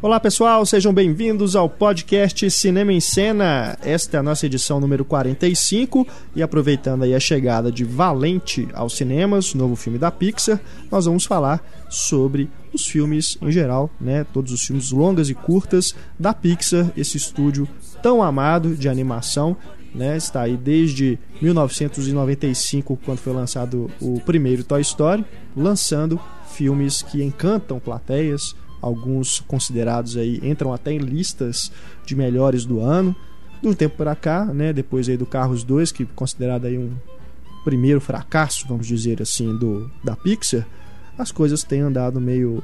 Olá pessoal, sejam bem-vindos ao podcast Cinema em Cena. Esta é a nossa edição número 45 e aproveitando aí a chegada de Valente aos cinemas, novo filme da Pixar, nós vamos falar sobre os filmes em geral, né? Todos os filmes longas e curtas da Pixar, esse estúdio tão amado de animação, né? Está aí desde 1995, quando foi lançado o primeiro Toy Story, lançando filmes que encantam plateias, alguns considerados aí entram até em listas de melhores do ano. De um tempo para cá, né, depois aí do Carros 2, que é considerado aí um primeiro fracasso, vamos dizer assim, do da Pixar, as coisas têm andado meio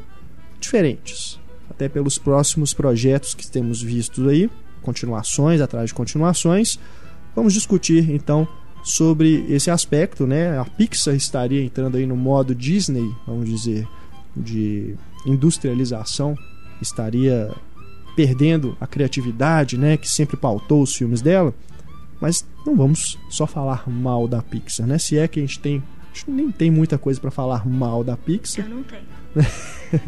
diferentes. Até pelos próximos projetos que temos visto aí, continuações atrás de continuações. Vamos discutir então sobre esse aspecto, né? A Pixar estaria entrando aí no modo Disney, vamos dizer, de industrialização estaria perdendo a criatividade, né, que sempre pautou os filmes dela. Mas não vamos só falar mal da Pixar, né? Se é que a gente tem, a gente nem tem muita coisa para falar mal da Pixar. Eu não tenho.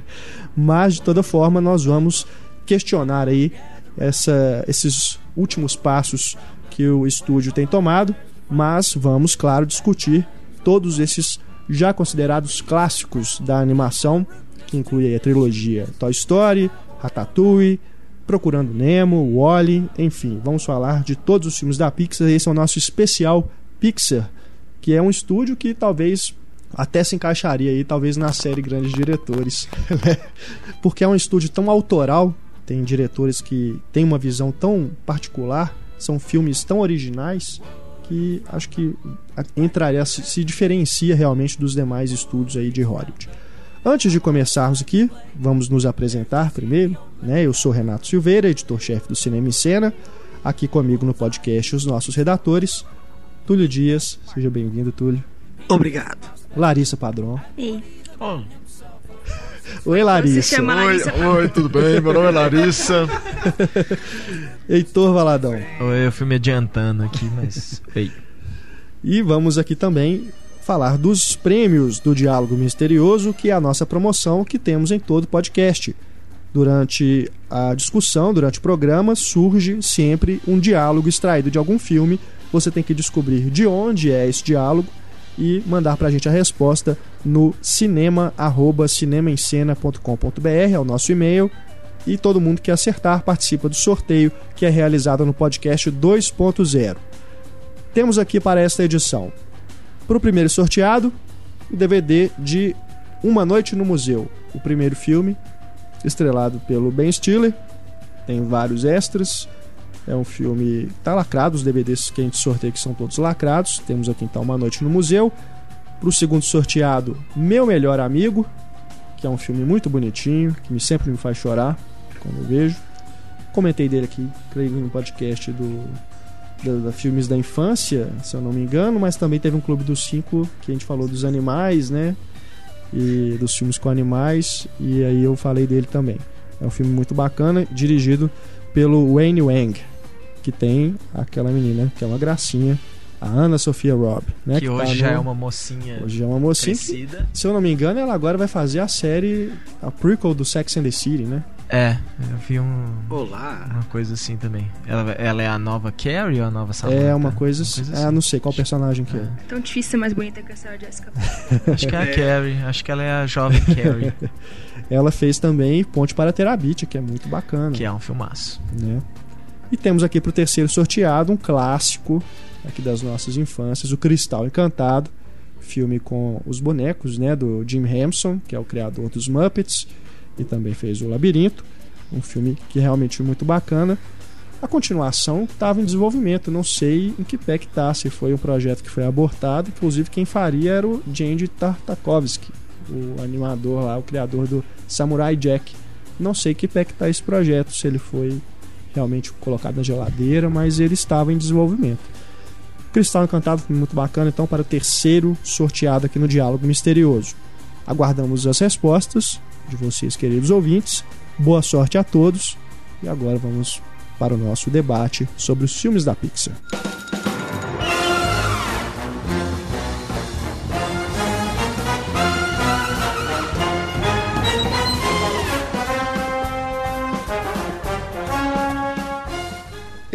Mas de toda forma nós vamos questionar aí essa, esses últimos passos que o estúdio tem tomado, mas vamos, claro, discutir todos esses já considerados clássicos da animação que inclui a trilogia Toy Story, Ratatouille, Procurando Nemo, Wally, enfim, vamos falar de todos os filmes da Pixar. Esse é o nosso especial Pixar, que é um estúdio que talvez até se encaixaria aí, talvez na série Grandes Diretores, né? porque é um estúdio tão autoral, tem diretores que têm uma visão tão particular, são filmes tão originais que acho que entraria se diferencia realmente dos demais estúdios aí de Hollywood. Antes de começarmos aqui, vamos nos apresentar primeiro. Né? Eu sou Renato Silveira, editor-chefe do Cinema em Cena. Aqui comigo no podcast os nossos redatores. Túlio Dias, seja bem-vindo, Túlio. Obrigado. Larissa Padrão. Ei. Oh. Oi, Larissa. Larissa Oi, oi, tudo bem? Meu nome é Larissa. Heitor Valadão. Oi, eu fui me adiantando aqui, mas. Ei. E vamos aqui também falar dos prêmios do Diálogo Misterioso, que é a nossa promoção que temos em todo podcast. Durante a discussão, durante o programa, surge sempre um diálogo extraído de algum filme. Você tem que descobrir de onde é esse diálogo e mandar para a gente a resposta no cinema@cinemaencena.com.br, é o nosso e-mail. E todo mundo que acertar participa do sorteio que é realizado no podcast 2.0. Temos aqui para esta edição para o primeiro sorteado, o DVD de Uma Noite no Museu, o primeiro filme, estrelado pelo Ben Stiller. Tem vários extras. É um filme. Tá lacrado, os DVDs que a gente sorteia que são todos lacrados. Temos aqui então Uma Noite no Museu. Para o segundo sorteado, Meu Melhor Amigo, que é um filme muito bonitinho, que me, sempre me faz chorar quando eu vejo. Comentei dele aqui, creio, no podcast do da, da, filmes da infância, se eu não me engano, mas também teve um Clube dos Cinco que a gente falou dos animais, né? E dos filmes com animais, e aí eu falei dele também. É um filme muito bacana, dirigido pelo Wayne Wang, que tem aquela menina que é uma gracinha, a Ana Sofia Robb, né? Que, que hoje tá já no... é uma mocinha. Hoje é uma mocinha. Que, se eu não me engano, ela agora vai fazer a série, a prequel do Sex and the City, né? É, eu vi um, Olá. uma coisa assim também. Ela, ela é a nova Carrie ou a nova Samantha? É uma coisa, assim. Ah, não sei qual personagem que é. Tão difícil ser mais bonita que a Sarah Jessica. Acho que é a Carrie. Acho que ela é a jovem Carrie. Ela fez também Ponte para Terabit, que é muito bacana. que é um filmaço. né? E temos aqui para o terceiro sorteado um clássico aqui das nossas infâncias, o Cristal Encantado, filme com os bonecos, né, do Jim Henson, que é o criador dos Muppets e também fez o Labirinto, um filme que realmente é muito bacana. A continuação estava em desenvolvimento, não sei em que pé que tá, se foi um projeto que foi abortado, inclusive quem faria era o Jandy Tartakovsky, o animador lá, o criador do Samurai Jack. Não sei que pé que tá esse projeto, se ele foi realmente colocado na geladeira, mas ele estava em desenvolvimento. Cristal Encantado muito bacana, então, para o terceiro sorteado aqui no Diálogo Misterioso. Aguardamos as respostas de vocês, queridos ouvintes. Boa sorte a todos. E agora vamos para o nosso debate sobre os filmes da Pixar.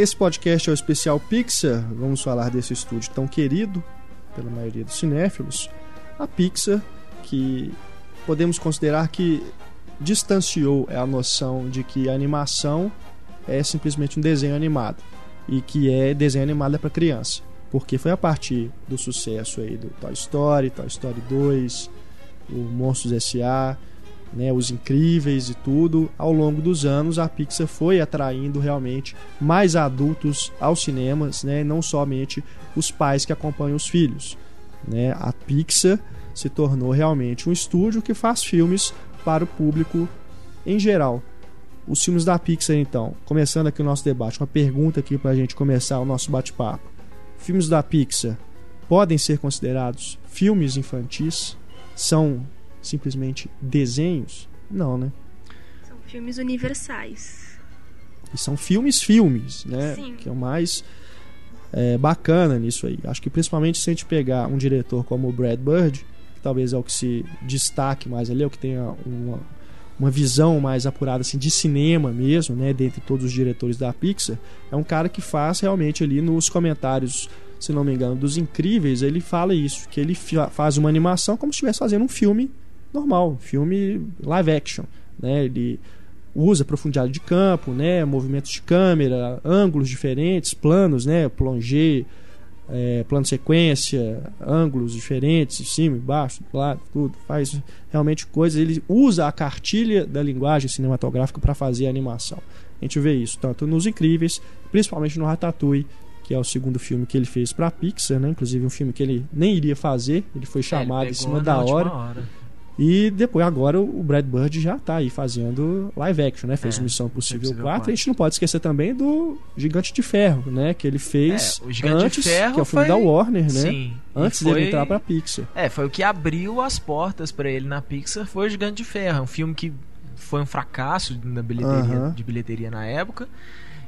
Esse podcast é o especial Pixar. Vamos falar desse estúdio tão querido pela maioria dos cinéfilos. A Pixar, que podemos considerar que distanciou a noção de que a animação é simplesmente um desenho animado e que é desenho animado é para criança, porque foi a partir do sucesso aí do Toy Story, Toy Story 2, o Monstros S.A., né, os incríveis e tudo, ao longo dos anos a Pixar foi atraindo realmente mais adultos aos cinemas, né, não somente os pais que acompanham os filhos. Né? A Pixar se tornou realmente um estúdio que faz filmes para o público em geral. Os filmes da Pixar, então, começando aqui o nosso debate, uma pergunta aqui para a gente começar o nosso bate-papo. Filmes da Pixar podem ser considerados filmes infantis? São simplesmente desenhos? Não, né? São filmes universais. E são filmes, filmes, né? Sim. Que é o mais é, bacana nisso aí. Acho que principalmente se a gente pegar um diretor como o Brad Bird, que talvez é o que se destaque mais ali, é o que tenha uma, uma visão mais apurada assim, de cinema mesmo, né? Dentre todos os diretores da Pixar, é um cara que faz realmente ali nos comentários se não me engano, dos Incríveis, ele fala isso, que ele faz uma animação como se estivesse fazendo um filme normal, filme live action, né? Ele usa profundidade de campo, né? Movimentos de câmera, ângulos diferentes, planos, né? Plongé, é, plano sequência, ângulos diferentes, cima, embaixo, do lado, tudo. Faz realmente coisas. Ele usa a cartilha da linguagem cinematográfica para fazer a animação. A gente vê isso tanto nos Incríveis, principalmente no Ratatouille, que é o segundo filme que ele fez para a Pixar, né? Inclusive um filme que ele nem iria fazer, ele foi chamado É, em ele cima pegou da hora. hora. E depois, agora, o Brad Bird já tá aí fazendo live action, né? Fez É, Missão Impossível 4. 4. A gente não pode esquecer também do Gigante de Ferro, né? Que ele fez É, o Gigante de antes, Ferro que é o filme foi- da Warner, né? Sim. Antes foi- dele entrar pra Pixar. É, foi o que abriu as portas pra ele na Pixar, foi o Gigante de Ferro, É um filme que foi um fracasso na bilheteria, Aham. de bilheteria na época.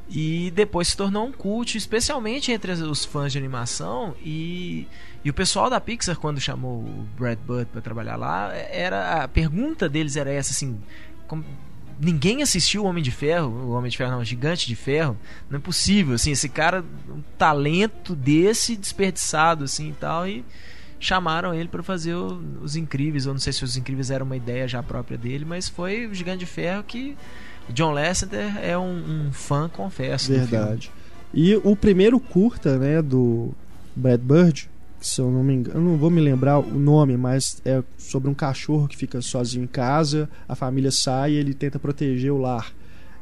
E depois se tornou um culto, especialmente entre os fãs de animação e, e o pessoal da Pixar quando chamou o Brad Bird para trabalhar lá, era a pergunta deles era essa assim, como- ninguém assistiu o Homem de Ferro, o Homem de Ferro não, o Gigante de Ferro, não é possível, assim, esse cara um talento desse desperdiçado assim e tal e chamaram ele para fazer o- os Incríveis, eu não sei se os Incríveis era uma ideia já própria dele, mas foi o Gigante de Ferro que John Lasseter é um, um fã, confesso. Verdade. E o primeiro curta, né, do Brad Bird, se eu não me engano, eu não vou me lembrar o nome, mas é sobre um cachorro que fica sozinho em casa, a família sai e ele tenta proteger o lar.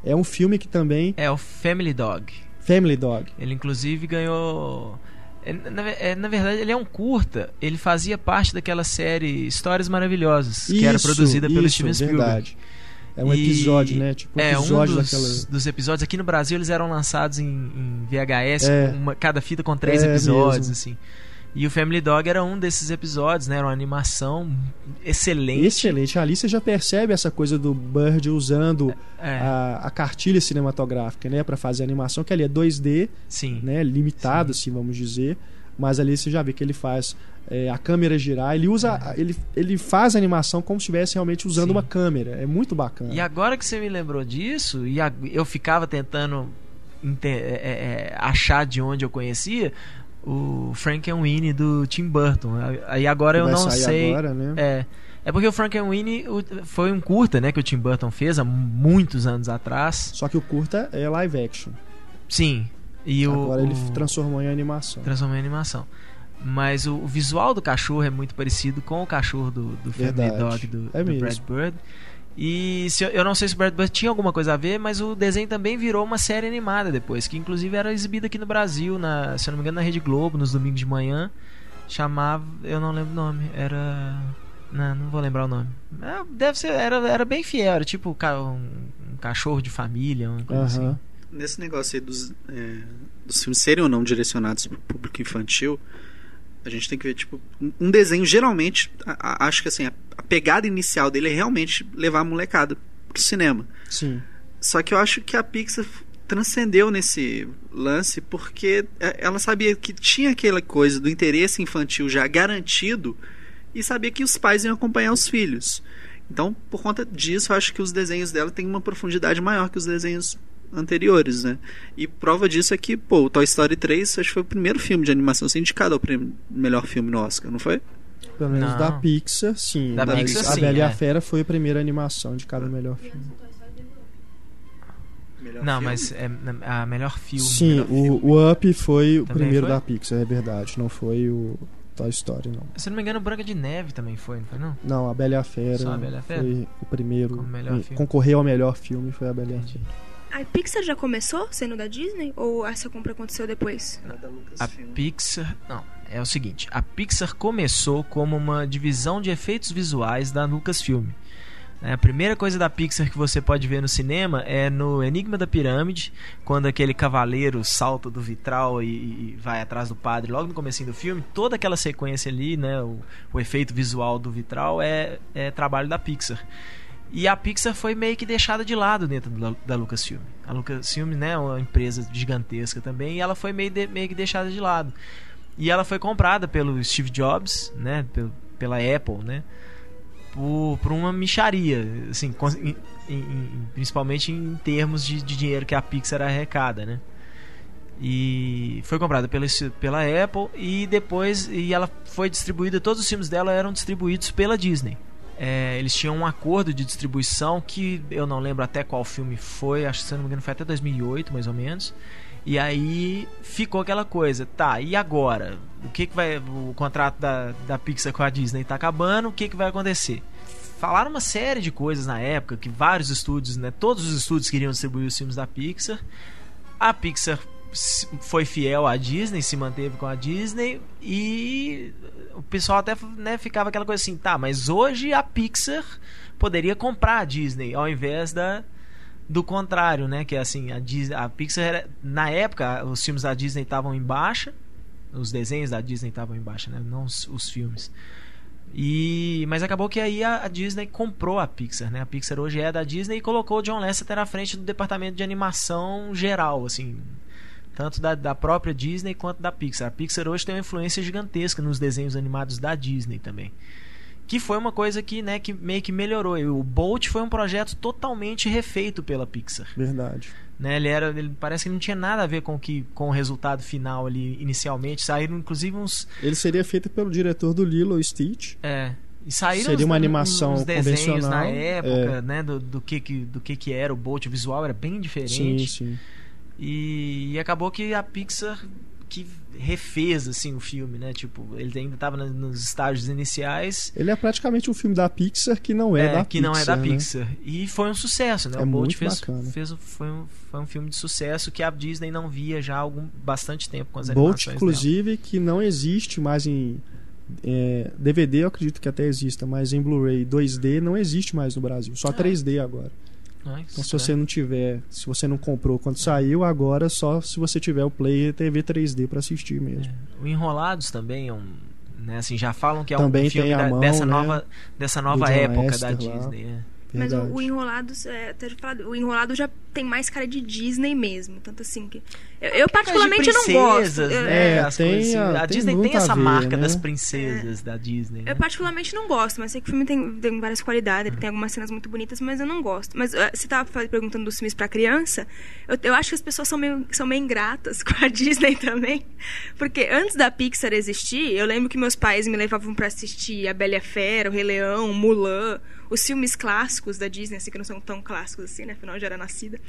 É um filme que também. É o Family Dog. Family Dog. Ele inclusive ganhou. é, Na, é, na verdade, ele é um curta. Ele fazia parte daquela série Histórias Maravilhosas, que era Isso, produzida pelo isso, Steven Spielberg. verdade. É um E- episódio, né? Tipo um é, um episódio dos, daquela. dos episódios aqui no Brasil eles eram lançados em, em VHS, É. uma- cada fita com três É episódios, mesmo. assim. E o Family Dog era um desses episódios, né? Era uma animação excelente. Excelente. Ali você já percebe essa coisa do Bird usando É, a, a cartilha cinematográfica, né, para fazer a animação, que ali é 2D, sim. né, limitado, assim, vamos dizer. Mas ali você já vê que ele faz é, a câmera girar, ele usa, ele, ele faz a animação como se estivesse realmente usando Sim. uma câmera. É muito bacana. E agora que você me lembrou disso, e a- eu ficava tentando é, é, achar de onde eu conhecia, o Frankenweenie do Tim Burton. Aí agora eu Vai não sei. agora, né? É, é porque o Frankenweenie foi um curta, né, que o Tim Burton fez há muitos anos atrás. Só que o curta é live action. Sim. E o, agora ele o- transformou em animação. transformou em animação. Mas o, o visual do cachorro é muito parecido com o cachorro do, do Family. Dog do, É do. Brad Bird. E se eu, não sei se o Bird tinha alguma coisa a ver, mas o desenho também virou uma série animada depois, que inclusive era exibida aqui no Brasil, na, se eu não me engano, na Rede Globo, nos domingos de manhã. Chamava. Eu não lembro o nome. Era. Não, não vou lembrar o nome. É, deve ser. Era, era bem fiel, era tipo um, um cachorro de família, uma coisa assim. Aham. Nesse negócio aí dos, é, dos filmes serem ou não direcionados para o público infantil, a gente tem que ver, tipo, um- desenho, geralmente, a- a- acho que assim, a, a pegada inicial dele é realmente levar a molecada pro cinema. Sim. Só que eu acho que a Pixar transcendeu nesse lance porque é, ela sabia que tinha aquela coisa do interesse infantil já garantido e sabia que os pais iam acompanhar os filhos. Então, por conta disso, eu acho que os desenhos dela têm uma profundidade maior que os desenhos anteriores, né? E prova disso é que, pô, o Toy Story 3 acho que foi o primeiro filme de animação a ser indicado ao prêmio melhor filme no Oscar, não foi? Pelo menos Não. da Pixar, sim. Da Mas Pixar, a sim, Bela e a é. Fera foi a primeira animação de cada melhor filme. Melhor Não, filme. mas é a melhor filme. Sim, melhor filme. o, o Up foi o Também primeiro foi? da Pixar, é verdade. Não foi o Toy Story, não. Se não me engano, Branca de Neve também foi, não foi não? Não, a Bela e a Fera, Só a Bela e a Fera? foi o primeiro. E filme. Concorreu ao melhor filme foi a Bela e a. Fera. A Pixar já começou sendo da Disney? Ou essa compra aconteceu depois? A. Pixar. Não, é o seguinte: a Pixar começou como uma divisão de efeitos visuais da Lucasfilm. É, A primeira coisa da Pixar que você pode ver no cinema é no Enigma da Pirâmide, quando aquele cavaleiro salta do vitral e, e vai atrás do padre logo no comecinho do filme. Toda aquela sequência ali, né, o, o efeito visual do vitral é, é trabalho da Pixar. E a Pixar foi meio que deixada de lado dentro da, Lucasfilm. A Lucasfilm, né, é uma empresa gigantesca também, e ela foi meio, de- meio que deixada de lado. E ela foi comprada pelo Steve Jobs, né, pela Apple, né, por, por uma micharia, assim, em- em- principalmente em termos de, de dinheiro que a Pixar arrecada, né. E foi comprada pela, pela Apple e depois e ela foi distribuída, todos os filmes dela eram distribuídos pela Disney. É, eles tinham um acordo de distribuição que eu não lembro até qual filme foi, acho que se não me engano foi até 2008 mais ou menos. E aí ficou aquela coisa, tá, e agora? O que, que vai. O contrato da, da Pixar com a Disney tá acabando, o que, que vai acontecer? Falaram uma série de coisas na época, que vários estúdios, né? Todos os estúdios queriam distribuir os filmes da Pixar. A Pixar foi fiel à Disney, se manteve com a Disney e o pessoal até né, ficava aquela coisa assim, tá, mas hoje a Pixar poderia comprar a Disney ao invés da do contrário, né, que é assim, a, Disney, a Pixar era, na época os filmes da Disney estavam em baixa, os desenhos da Disney estavam em baixa, né, não os, os filmes. E mas acabou que aí a, a Disney comprou a Pixar, né? A Pixar hoje é da Disney e colocou o John Lasseter à frente do departamento de animação geral, assim, tanto da, da própria Disney quanto da Pixar. A Pixar hoje tem uma influência gigantesca nos desenhos animados da Disney também. Que foi uma coisa que, né, que meio que melhorou. E o Bolt foi um projeto totalmente refeito pela Pixar. Verdade. Né? Ele era, ele parece que não tinha nada a ver com o que com o resultado final ali inicialmente. Saíram inclusive uns Ele seria feito pelo diretor do Lilo e Stitch. é, e saíram Seria uns- uma animação uns desenhos na convencional, época, é. né, do, do que do que que era o Bolt, o visual era bem Sim, diferente. sim. E, e acabou que a Pixar que refez assim o filme, né? Tipo, ele ainda estava nos estágios iniciais, Ele é praticamente um filme da Pixar que não é, é, da que Pixar. não é da né? Pixar. E foi um sucesso, né? É o Bolt fez, bacana. fez foi, um, foi um filme de sucesso que a Disney não via já há algum bastante tempo com as Bolt, animações dela. inclusive, que não existe mais em é, DVD, eu acredito que até exista, mas em Blu-ray 2D não existe mais no Brasil, só Ah. 3D agora. Ai, Então, se você não tiver, se você não comprou quando saiu, agora só se você tiver o Player TV 3D para assistir mesmo. O Enrolados também é um. Né, assim, já falam que é Também um filme da- mão, dessa, né, nova, dessa nova época da Lester. Disney. é. Mas o, o Enrolados, é, até falado, o Enrolado já tem mais cara de Disney mesmo. Tanto assim que. Eu, eu particularmente não gosto. princesas, né? É, as tem coisas assim. a- tem Disney tem essa ver, marca né? das princesas da Disney. né? Eu particularmente não gosto, mas sei que o filme tem, tem várias qualidades, tem algumas cenas muito bonitas, mas eu não gosto. Mas eh, você tava fa- perguntando dos filmes pra criança, eu, eu acho que as pessoas são meio, são meio ingratas com a Disney também. Porque antes da Pixar existir, eu lembro que meus pais me levavam pra assistir A Bela e a Fera, O Rei Leão, Mulan, os filmes clássicos da Disney, assim, que não são tão clássicos assim, né? Afinal, já era nascida.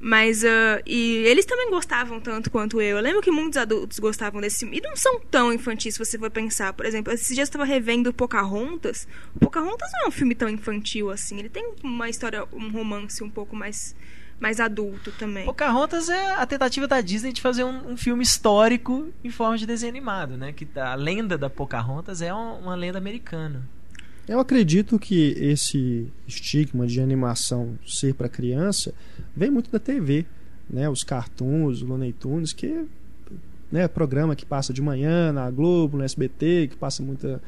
Mas, ah, e eles também gostavam tanto quanto eu. Eu lembro que muitos adultos gostavam desse filme. E não são tão infantis, se você for pensar. Por exemplo, esses dias eu estava revendo Pocahontas. O Pocahontas não é um filme tão infantil assim. Ele tem uma história, um romance um pouco mais, mais adulto também. Pocahontas é a tentativa da Disney de fazer um, um filme histórico em forma de desenho animado, né? Que a lenda da Pocahontas é um- uma lenda americana. Eu acredito que esse estigma de animação ser para criança vem muito da TV, né? Os cartoons, o Looney Tunes, que né, programa que passa de manhã na Globo, no SBT, que passa muita,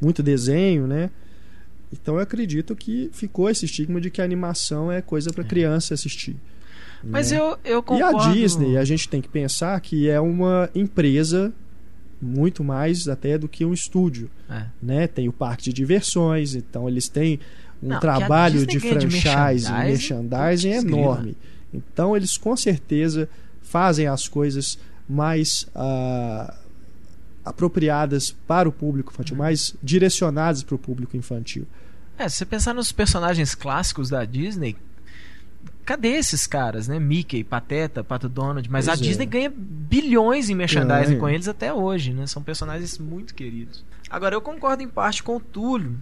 muito desenho, né? Então eu acredito que ficou esse estigma de que a animação é coisa para criança assistir. Mas né? eu, eu E concordo. a Disney, a gente tem que pensar que é uma empresa muito mais até do que um estúdio É. né? Tem o parque de diversões, então eles têm um Não, trabalho de ganha de franchise, merchandising, merchandising enorme. Então eles com certeza fazem as coisas mais ah, apropriadas para o público infantil, mais direcionadas para o público infantil. É, se você pensar nos personagens clássicos da Disney, cadê esses caras, né? Mickey, Pateta, Pato Donald, mas Pois a é. Disney ganha bilhões em merchandising Ganha. com eles até hoje, né? São personagens muito queridos. Agora, eu concordo em parte com o Túlio.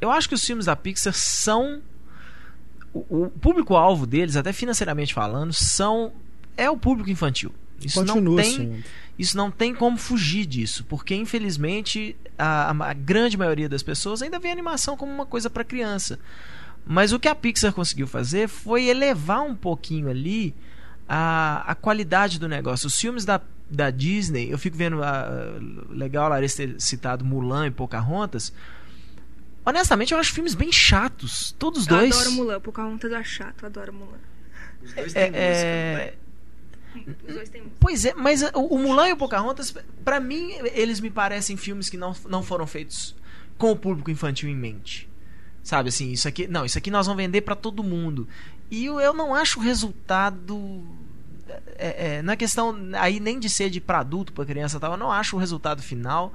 Eu acho que os filmes da Pixar são o, o público-alvo deles, até financeiramente falando, são é o público infantil. Isso Continua não tem, sendo. isso não tem como fugir disso, porque infelizmente a, a- grande maioria das pessoas ainda vê a animação como uma coisa para criança. Mas o que a Pixar conseguiu fazer foi elevar um pouquinho ali a, a qualidade do negócio. Os filmes da, da Disney, eu fico vendo a, legal a Larissa ter citado Mulan e Pocahontas. Honestamente, eu acho filmes bem chatos, todos Eu dois. adoro Mulan, Pocahontas eu acho chato, eu adoro Mulan. Os dois É, têm é, Os dois têm música. Pois é, mas o, Mulan e o Pocahontas, pra mim, eles me parecem filmes que não, não foram feitos com o público infantil em mente. Sabe assim, isso aqui, não, isso aqui nós vamos vender pra todo mundo. E eu, eu não acho o resultado é, é, na questão aí nem de ser de pra adulto, pra criança tal, eu não acho o resultado final.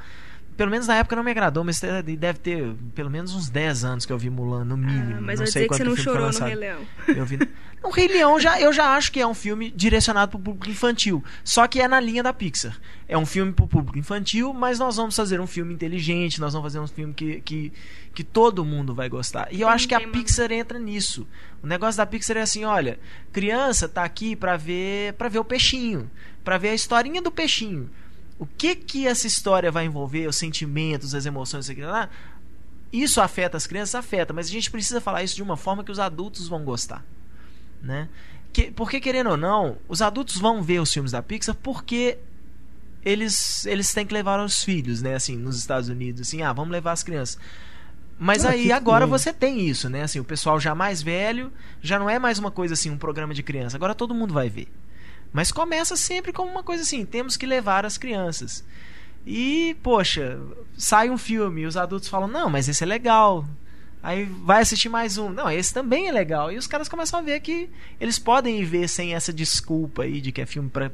Pelo menos na época não me agradou, mas deve ter pelo menos uns 10 anos que eu vi Mulan, no mínimo. Ah, mas não eu sei dizer que você não chorou no. Rei Leão. Eu vi. O Rei Leão já, eu já acho que é um filme direcionado para o público infantil. Só que é na linha da Pixar. É um filme para o público infantil, mas nós vamos fazer um filme inteligente, nós vamos fazer um filme que, que, que todo mundo vai gostar. E eu Tem acho que a tema. Pixar entra nisso. O negócio da Pixar é assim, olha, criança tá aqui para ver, para ver o peixinho, para ver a historinha do peixinho. O que que essa história vai envolver, os sentimentos, as emoções, isso aqui lá? Isso afeta as crianças, afeta, mas a gente precisa falar isso de uma forma que os adultos vão gostar, né? Que, porque querendo ou não, os adultos vão ver os filmes da Pixar porque eles eles têm que levar os filhos, né? Assim, nos Estados Unidos, assim, ah, vamos levar as crianças. Mas Ah, aí agora você tem isso, né? Assim, o pessoal já mais velho já não é mais uma coisa assim, um programa de criança. Agora todo mundo vai ver. Mas começa sempre como uma coisa assim, temos que levar as crianças. E, poxa, sai um filme e os adultos falam: "Não, mas esse é legal". Aí vai assistir mais um. Não, esse também é legal. E os caras começam a ver que eles podem ir ver sem essa desculpa aí de que é filme pra.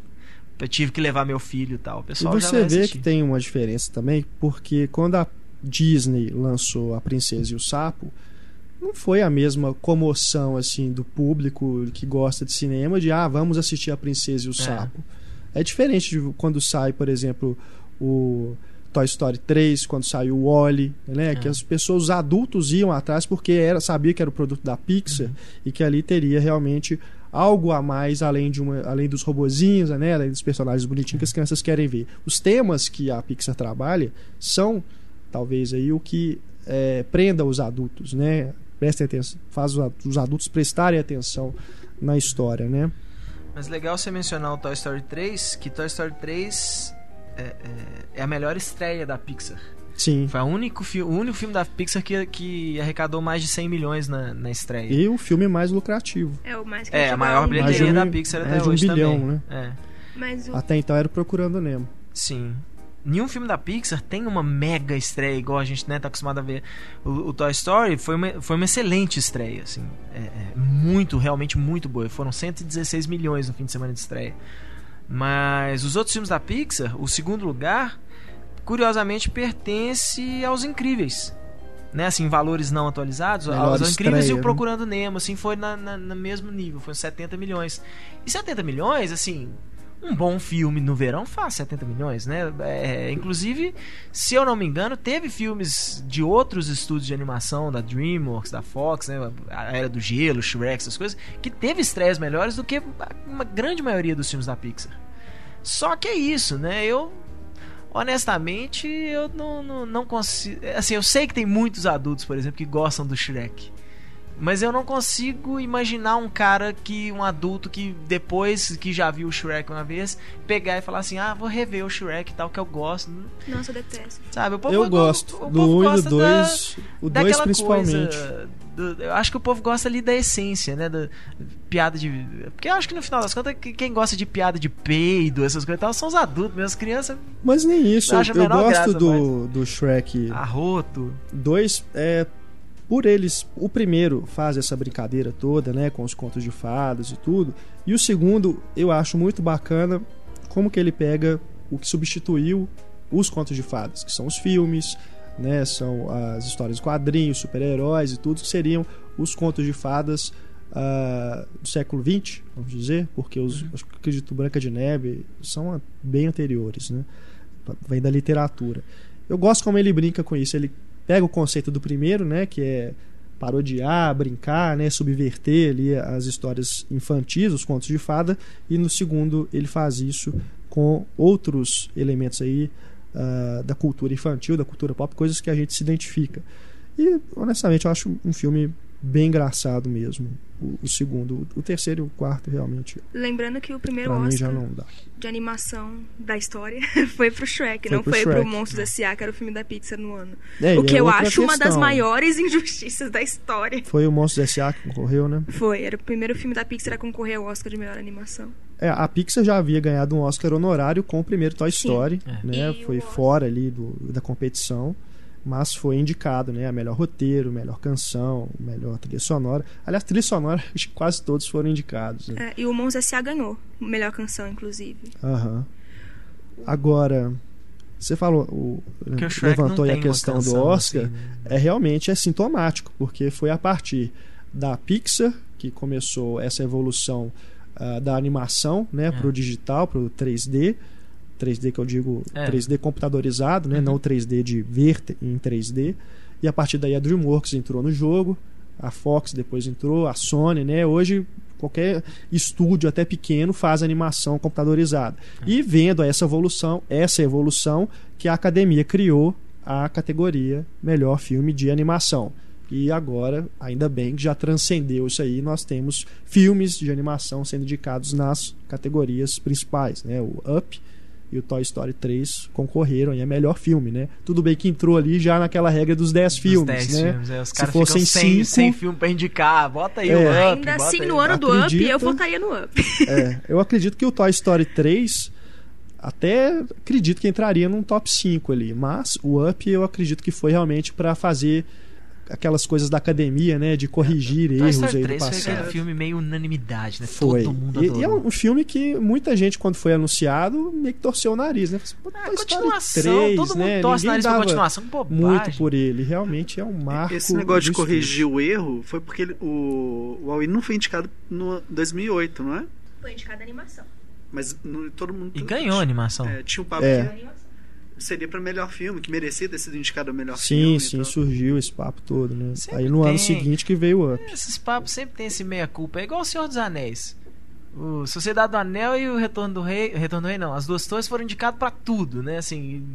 Eu tive que levar meu filho e tal. O E pessoal já você vê assistir. que tem uma diferença também, porque quando a Disney lançou A Princesa e o Sapo, não foi a mesma comoção assim do público que gosta de cinema de ah, vamos assistir A Princesa e o Sapo. É diferente de quando sai, por exemplo, o Toy Story 3, quando saiu o Wally, né, que as pessoas, os adultos iam atrás porque era sabia que era o produto da Pixar e que ali teria realmente algo a mais além de uma, além dos robozinhos, né, além dos personagens bonitinhos que as crianças querem ver. Os temas que a Pixar trabalha são talvez aí o que é, prenda os adultos, né? Prestem atenção, faz os ad- os adultos prestarem atenção na história, né? Mas legal você mencionar o Toy Story 3, que Toy Story 3 é, é- é a melhor estreia da Pixar. Sim. Foi a único fi- o único filme da Pixar que, que arrecadou mais de 100 milhões na, na estreia. E o filme mais lucrativo. É o mais É, a maior bilheteria de um- da Pixar mais até de um hoje bilhão, também. né? É. Mas o... Até então era Procurando Nemo. Sim. Nenhum filme da Pixar tem uma mega estreia igual a gente né, tá acostumado a ver. O, o Toy Story foi uma, foi uma excelente estreia, assim. É, é muito, realmente muito boa. Foram 116 milhões no fim de semana de estreia. Mas os outros filmes da Pixar, o segundo lugar, curiosamente pertence aos Incríveis. Né, assim, valores não atualizados, Melhor aos Incríveis e estreia, o né? Procurando Nemo, assim, foi na, na- no mesmo nível, foi 70 milhões. E 70 milhões, assim, um bom filme no verão faz 70 milhões, né? É, inclusive, se eu não me engano, teve filmes de outros estúdios de animação, da DreamWorks, da Fox, né? A Era do Gelo, Shrek, essas coisas, que teve estreias melhores do que uma grande maioria dos filmes da Pixar. Só que é isso, né? Eu honestamente, eu não, não, não consigo. Assim, eu sei que tem muitos adultos, por exemplo, que gostam do Shrek. Mas eu não consigo imaginar um cara que. um adulto que depois que já viu o Shrek uma vez, pegar e falar assim: ah, vou rever o Shrek e tal, que eu gosto. Nossa, eu detesto. Sabe? O povo, Eu gosto. o do povo 1 e gosta do da- 2. O 2 daquela principalmente. coisa do- eu acho que o povo gosta ali da essência, né? Da piada de. Porque eu acho que no final das contas, que- quem gosta de piada de peido, essas coisas e tal, são os adultos, mesmo as crianças, Mas nem isso. Eu, eu gosto graça, do, do Shrek arroto. 2 é, por eles, o primeiro faz essa brincadeira toda, né, com os contos de fadas e tudo, e o segundo eu acho muito bacana como que ele pega o que substituiu os contos de fadas, que são os filmes, né, são as histórias de quadrinhos, super-heróis e tudo, que seriam os contos de fadas uh, do século XX, vamos dizer, porque os, uhum. acredito, Branca de Neve são bem anteriores, né, vem da literatura. Eu gosto como ele brinca com isso, ele pega o conceito do primeiro, né, que é parodiar, brincar, né, subverter ali as histórias infantis, os contos de fada, e no segundo ele faz isso com outros elementos aí uh, da cultura infantil, da cultura pop, coisas que a gente se identifica. E honestamente eu acho um filme bem engraçado mesmo. O, o, segundo, o terceiro e o quarto realmente. Lembrando que o primeiro Oscar mim já não dá. de animação da história foi pro Shrek, Foi não pro foi Shrek. pro Monstros S.A., que era o filme da Pixar no ano. É, o que é eu acho uma das questão. maiores injustiças da história. Foi o Monstros S.A. que concorreu, né? Foi, era o primeiro filme da Pixar a concorrer ao Oscar de melhor animação. É, a Pixar já havia ganhado um Oscar honorário com o primeiro Toy Sim. Story, É. né? E Foi fora ali do, da competição, mas foi indicado, né? A melhor roteiro, melhor canção, melhor trilha sonora. Aliás, trilha sonora, acho que quase todos foram indicados. Né? É, e o Monstros S.A. ganhou, melhor canção, inclusive. Aham. Agora, você falou, o, levantou a questão do Oscar. assim, né? é realmente é sintomático, porque foi a partir da Pixar que começou essa evolução ah, da animação né, É. para o digital, para o 3D. 3D que eu digo É. 3D computadorizado, né, Uhum. não 3D de ver em 3D. E a partir daí a DreamWorks entrou no jogo, a Fox depois entrou, a Sony, né? Hoje qualquer estúdio até pequeno faz animação computadorizada. E vendo essa evolução, essa evolução que a academia criou a categoria melhor filme de animação. E agora, ainda bem que já transcendeu isso aí, nós temos filmes de animação sendo indicados nas categorias principais, né? O Up e o Toy Story 3 concorreram e é melhor filme, né? Tudo bem que entrou ali já naquela regra dos 10 Dos filmes, 10 né? filmes, é, os Se fossem sem, cinco- sem filme pra indicar. Bota aí É. o Up. Ainda bota assim, aí no ano do Up, Acredito. eu votaria no Up. É, eu acredito que o Toy Story 3 até acredito que entraria num top 5 ali, mas o Up eu acredito que foi realmente para fazer aquelas coisas da academia, né, de corrigir Toy erros Story aí do 3 foi passado. aquele filme meio unanimidade, né? Foi. Todo mundo E, adorou. e é um filme que muita gente, quando foi anunciado, meio que torceu o nariz, né? Falou, Ah, Toy Story continuação, 3, todo mundo né? torce Ninguém nariz pra dava continuação, bobagem. muito por ele. Realmente é um marco. Esse negócio de do corrigir o erro foi porque ele- o, o Huawei não foi indicado no 2008, não é? Foi indicada animação. Mas no- todo mundo. E ganhou a animação. É, tinha um papo É. que seria pra melhor filme, que merecia ter sido indicado a melhor Sim, filme. sim, então. surgiu esse papo todo, né? Sempre Aí no ano tem. seguinte que veio o Up. Esses papos sempre tem esse meia-culpa. É igual o Senhor dos Anéis. O Sociedade do Anel e o Retorno do Rei. Retorno do Rei não. As duas torres foram indicadas pra tudo, né? Assim,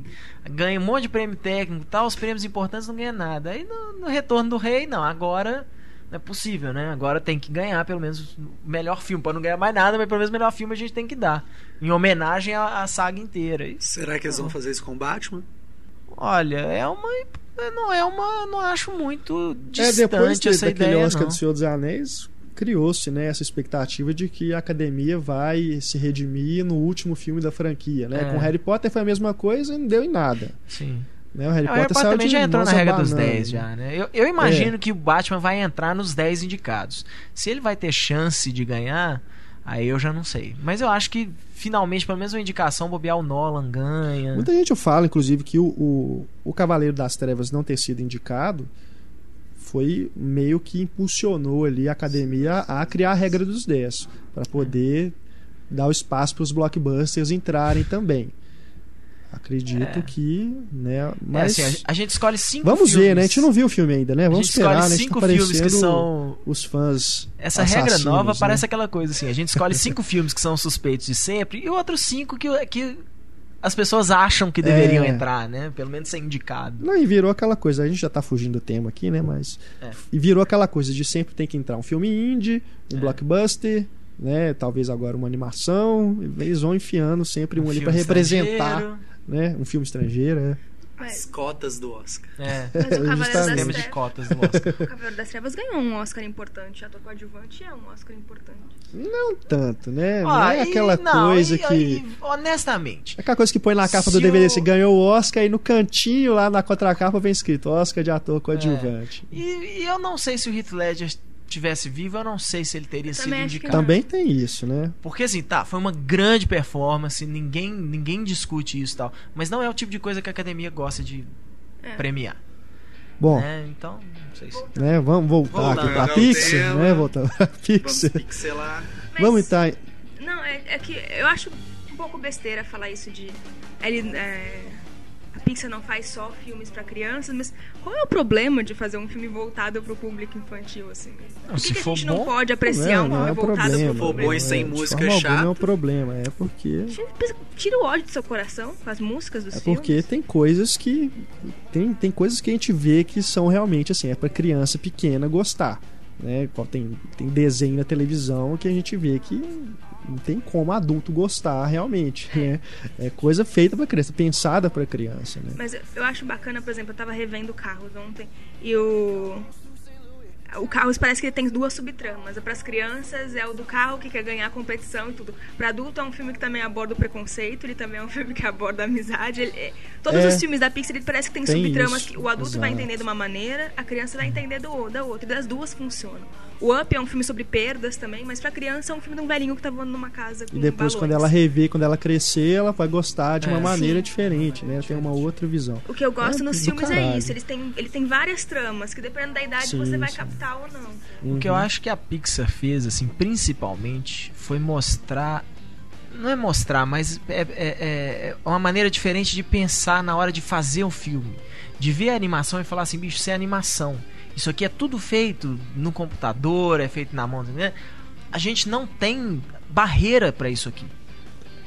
ganha um monte de prêmio técnico tal. Os prêmios importantes não ganha nada. Aí no, no Retorno do Rei, não. Agora não é possível, né? Agora tem que ganhar pelo menos o melhor filme. Pode não ganhar mais nada, mas pelo menos o melhor filme a gente tem que dar. Em homenagem à, à saga inteira. Isso. Será que eles vão fazer isso com Batman? Olha, é uma. Não é uma. Não acho muito É, distante depois de, essa daquele ideia. Oscar não. do Senhor dos Anéis, criou-se né, essa expectativa de que a academia vai se redimir no último filme da franquia. Né? É. Com Harry Potter foi a mesma coisa e não deu em nada. Sim. Né? O Harry É, o Harry Potter Potter também já entrou na regra dos abanando, 10 né? já, né? Eu, eu imagino É. que o Batman vai entrar nos 10 indicados. Se ele vai ter chance de ganhar, aí eu já não sei. Mas eu acho que finalmente, pelo menos uma indicação, bobear o Nolan ganha. Muita gente fala, inclusive, que o, o, o Cavaleiro das Trevas não ter sido indicado foi meio que impulsionou ali a academia a criar a regra dos 10 para poder dar o espaço para os blockbusters entrarem também. Acredito É. que, né, É mas assim, a, gente escolhe cinco vamos filmes. ver, né? A gente não viu o filme ainda, né? Vamos esperar, né? Cinco tá filmes que são. os fãs Essa regra nova né? parece aquela coisa assim: a gente escolhe cinco filmes que são suspeitos de sempre e outros cinco que, que as pessoas acham que deveriam É. entrar, né? Pelo menos ser indicado. Não, e virou aquela coisa, a gente já tá fugindo do tema aqui, né? Mas. É. E virou aquela coisa de sempre tem que entrar um filme indie, um É. blockbuster, né? Talvez agora uma animação. Eles vão enfiando sempre um, ali filme para representar. Né? Um filme estrangeiro, é. As cotas do Oscar. É. Mas o Cavaleiro das. Sistema de Trevas, cotas do Oscar. o Cavaleiro das Trevas ganhou um Oscar importante. Ator coadjuvante é um Oscar importante. Não tanto, né? não Ó, é e- aquela não, coisa e- que. e, honestamente, É aquela coisa que põe na capa Se do DVD, o- você ganhou o Oscar e no cantinho lá na contracapa vem escrito Oscar de ator coadjuvante. E, e eu não sei se o Heath Ledger estivesse vivo, eu não sei se ele teria sido indicado. Também tem isso, né? Porque assim, tá, foi uma grande performance, ninguém, ninguém discute isso e tal. Mas não é o tipo de coisa que a academia gosta de É. premiar. Bom, né? Então, não sei se. né, vamos voltar Voltando aqui pra Pixar, né? Voltando pra Vamos Pixar. pixelar. Mas- Vamos então. Não, é, é que eu acho um pouco besteira falar isso de. Ele, é, a Pixar não faz só filmes pra crianças, mas qual é o problema de fazer um filme voltado pro público infantil, assim? Por que, que a gente não bom, pode apreciar um não, filme é voltado pro For público? bom e sem de música é alguma chato. é um problema, é porque Tira- o ódio do seu coração com as músicas dos é filmes. porque tem coisas que tem, tem coisas que a gente vê que são realmente assim, é pra criança pequena gostar, né? Qual- Tem tem desenho na televisão que a gente vê que não tem como adulto gostar realmente, né? É coisa feita pra criança, pensada pra criança, né? Mas eu- acho bacana, por exemplo, eu tava revendo Carros ontem e o. O Carros parece que ele tem duas subtramas. Para as crianças é o do carro que quer ganhar a competição e tudo. Para adulto é um filme que também aborda o preconceito, ele também é um filme que aborda a amizade. Ele- é- todos É. os filmes da Pixar ele parece que tem, Tem subtramas isso, que o adulto vai exato. entender de uma maneira, a criança vai entender do, da outra. E das duas funcionam. O Up é um filme sobre perdas também, mas pra criança é um filme de um velhinho que tá voando numa casa com E depois, balões. quando ela rever, quando ela crescer, ela vai gostar de uma É. maneira Sim. diferente, né? Tem uma outra visão. O que eu gosto É, nos filmes é caralho. isso. Eles têm, ele tem várias tramas que dependendo da idade Sim, você vai sim. captar ou não. O que eu Uhum. acho que a Pixar fez, assim, principalmente, foi mostrar. Não é mostrar, mas é, é- é uma maneira diferente de pensar na hora de fazer o filme. De ver a animação e falar assim, bicho, isso é animação. Isso aqui é tudo feito no computador, é feito na mão, né? A gente não tem barreira pra isso aqui.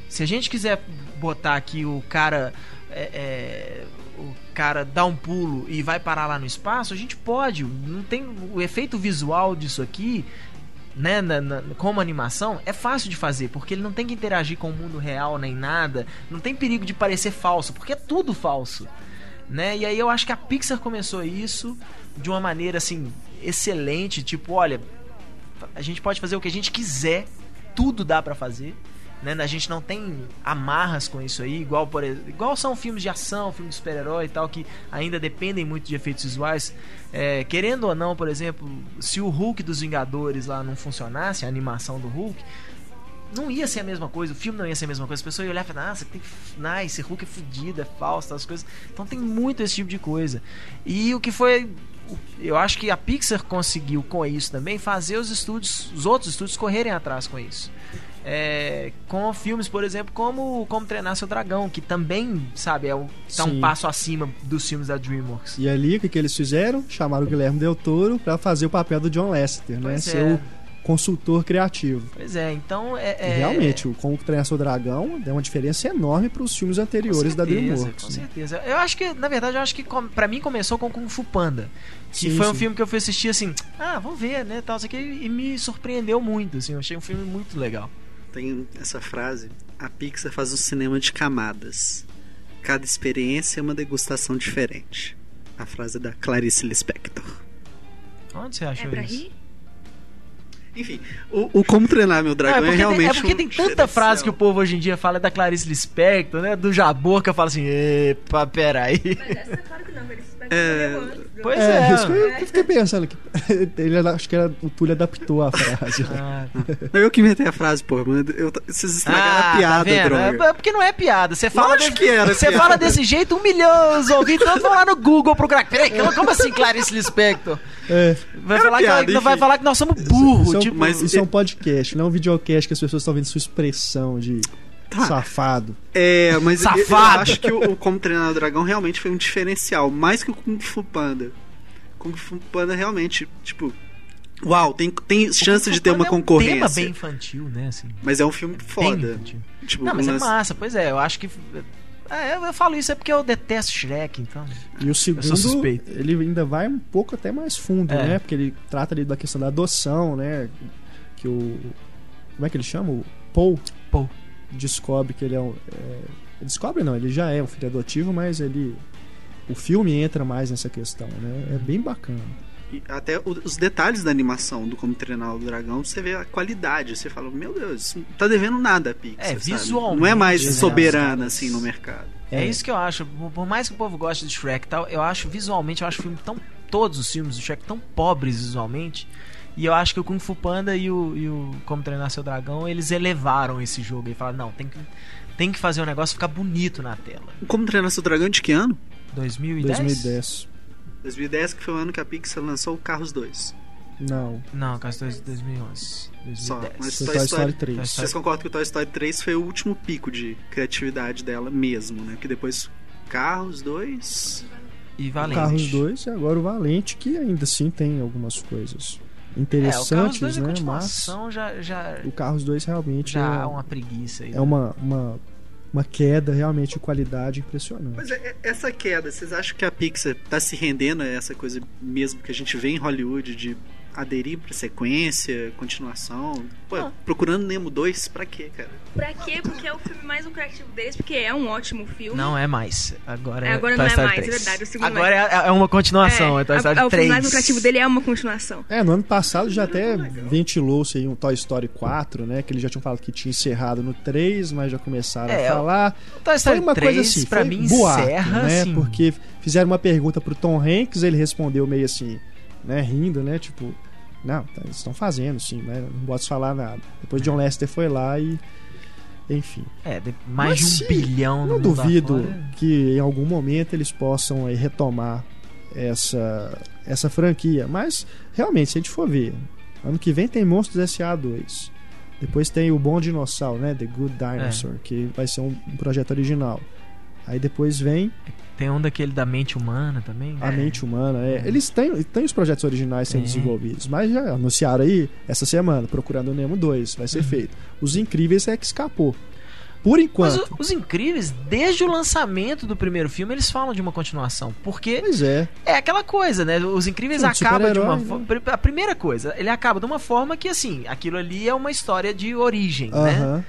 Se a gente quiser botar aqui o cara. é, é, o cara dá um pulo e vai parar lá no espaço, a gente pode. Não tem o efeito visual disso aqui, né, na- na- como animação, é fácil de fazer, porque ele não tem que interagir com o mundo real nem nada, não tem perigo de parecer falso, porque é tudo falso, né? E aí eu acho que a Pixar começou isso de uma maneira assim excelente, tipo, olha, a gente pode fazer o que a gente quiser, tudo dá pra fazer. Né? A gente não tem amarras com isso aí, igual, por, igual são filmes de ação, filmes de super-herói e tal, que ainda dependem muito de efeitos visuais. É, querendo ou não, por exemplo, se o Hulk dos Vingadores lá não funcionasse, a animação do Hulk, não ia ser a mesma coisa, o filme não ia ser a mesma coisa. As pessoas iam olhar e falar, você tem. Ah, esse Hulk é fudido, é falso, as coisas. Então tem muito esse tipo de coisa. E o que foi. Eu acho que a Pixar conseguiu com isso também fazer os estúdios, os outros estúdios correrem atrás com isso. É, com filmes, por exemplo, como Como Treinar Seu Dragão, que também, sabe, é o, tá um passo acima dos filmes da DreamWorks. E ali, o que, que eles fizeram? Chamaram o Guilherme Del Toro pra fazer o papel do John Lasseter, né? Pois Ser é. o consultor criativo. Pois é, então é. É- realmente, o Como Treinar Seu Dragão é uma diferença enorme pros filmes anteriores da DreamWorks. Com né? certeza. Eu acho que, na verdade, eu acho que pra mim começou com Kung Fu Panda. Que Sim, foi um sim. filme que eu fui assistir assim, ah, vamos ver, né, tal, isso aqui, e me surpreendeu muito, assim, eu achei um filme muito legal. Tem essa frase: a Pixar faz um cinema de camadas. Cada experiência é uma degustação diferente. A frase é da Clarice Lispector. Onde você achou É pra isso? rir? Enfim, o, o Como Treinar Meu Ah, Dragão é, é, porque realmente. tem, é porque um tem tanta diferencial. frase que o povo hoje em dia fala da Clarice Lispector, né? Do Jabor que fala assim, epa, peraí. Mas essa, claro que não, eles É, Pois É, é. isso eu, eu fiquei pensando que ele acho que era, o Túlio adaptou a frase. Ah, Não, eu que inventei a frase, pô. Mas eu, vocês estragaram Ah, a piada, tá droga. É porque não é piada. Você fala, Lógico desse- que era você piada. fala desse jeito, um milhão ouvintes todos vão lá no Google procurar. Peraí, como, como assim Clarice Lispector? É, Vai falar, piada, que, não vai falar que nós somos burros. isso, é um- tipo, mas- isso é um podcast, não é um videocast que as pessoas estão vendo sua expressão de Tá. safado. É, mas eu- eu Safado. acho que o, o Como Treinar o Dragão realmente foi um diferencial, mais que o Kung Fu Panda. Kung Fu Panda realmente, tipo, uau, tem, tem chance de ter uma É um concorrência. tema bem infantil, né? Assim, Mas é um filme bem foda. Tipo, Não, mas é massa, pois é. Eu acho que. É, eu falo isso é porque eu detesto Shrek, então. E o segundo, ele ainda vai um pouco até mais fundo, É. né? Porque ele trata ali da questão da adoção, né? Que o. Como é que ele chama? O Paul. Paul. Descobre que ele é um. é, descobre não, ele já é um filho adotivo, mas ele o filme entra mais nessa questão, né? É bem bacana. E até os detalhes da animação do Como Treinar o Dragão, você vê a qualidade. Você fala, meu Deus, não tá devendo nada a Pixar. É, sabe? visualmente, Não é mais né, soberana as- assim no mercado. É isso que eu acho. Por por mais que o povo goste de Shrek e tal, eu acho visualmente, eu acho o filme tão. Todos os filmes do Shrek tão pobres visualmente. E eu acho que o Kung Fu Panda e o, e o Como Treinar Seu Dragão, eles elevaram esse jogo e falaram, não, tem que, tem que fazer o negócio ficar bonito na tela. O Como Treinar Seu Dragão de que ano? 2010? 2010. 2010, que foi o ano que a Pixar lançou o Carros 2. Não, Não, caso 2011. Só, 2010. mas foi Toy Toy Story Story 3. Toy Vocês concordam que o Toy Story 3 foi o último pico de criatividade dela mesmo, né? Porque depois Carros 2. E Valente. Carros 2 e agora o Valente, que ainda assim tem algumas coisas É, o Carros interessantes, 2 é né? Mas continuação já, já, o Carros 2 realmente já é, uma preguiça aí. é uma, uma, uma queda realmente de qualidade impressionante. Mas é- é- essa queda, vocês acham que a Pixar tá se rendendo a essa coisa mesmo que a gente vê em Hollywood de aderir pra sequência, continuação? Pô, Não. procurando Nemo 2, pra quê, cara? Pra quê? Porque é o filme mais lucrativo deles, porque é um ótimo filme. Não é mais. Agora é, É, agora Toy não é Story mais, 3. é verdade, o segundo Agora é, é uma continuação, é, Toy a- Story a- o 3. filme mais lucrativo dele é uma continuação. É, no ano passado já até ventilou-se aí um Toy Story 4, né? Que eles já tinham falado que tinha encerrado no 3, mas já começaram É, a falar. O Toy Foi Story uma 3, coisa assim, pra foi mim, boato, encerra, né? assim. Porque fizeram uma pergunta pro Tom Hanks, ele respondeu meio assim, né? Rindo, né? Tipo, não, tá, eles estão fazendo, sim, né? Não posso falar nada. Depois John Lester foi lá e. Enfim. É, mais Mas de um sim, bilhão no Não duvido afora. que em algum momento eles possam aí, retomar essa, essa franquia. Mas, realmente, se a gente for ver, ano que vem tem Monstros S.A. 2. Depois tem o Bom Dinossauro, né? The Good Dinosaur, que vai ser um um projeto original. Aí depois vem Tem um daquele da mente humana também. a É. mente humana. é. Eles têm, têm os projetos originais sendo desenvolvidos, mas já anunciaram aí essa semana, Procurando o Nemo 2, vai ser Uhum. feito. Os Incríveis é que escapou. Por Mas enquanto. o- os incríveis, desde o lançamento do primeiro filme, eles falam de uma continuação. Porque Pois é. é aquela coisa, né? Os incríveis de acabam de uma né? forma. A primeira coisa, ele acaba de uma forma que, assim, aquilo ali é uma história de origem, né?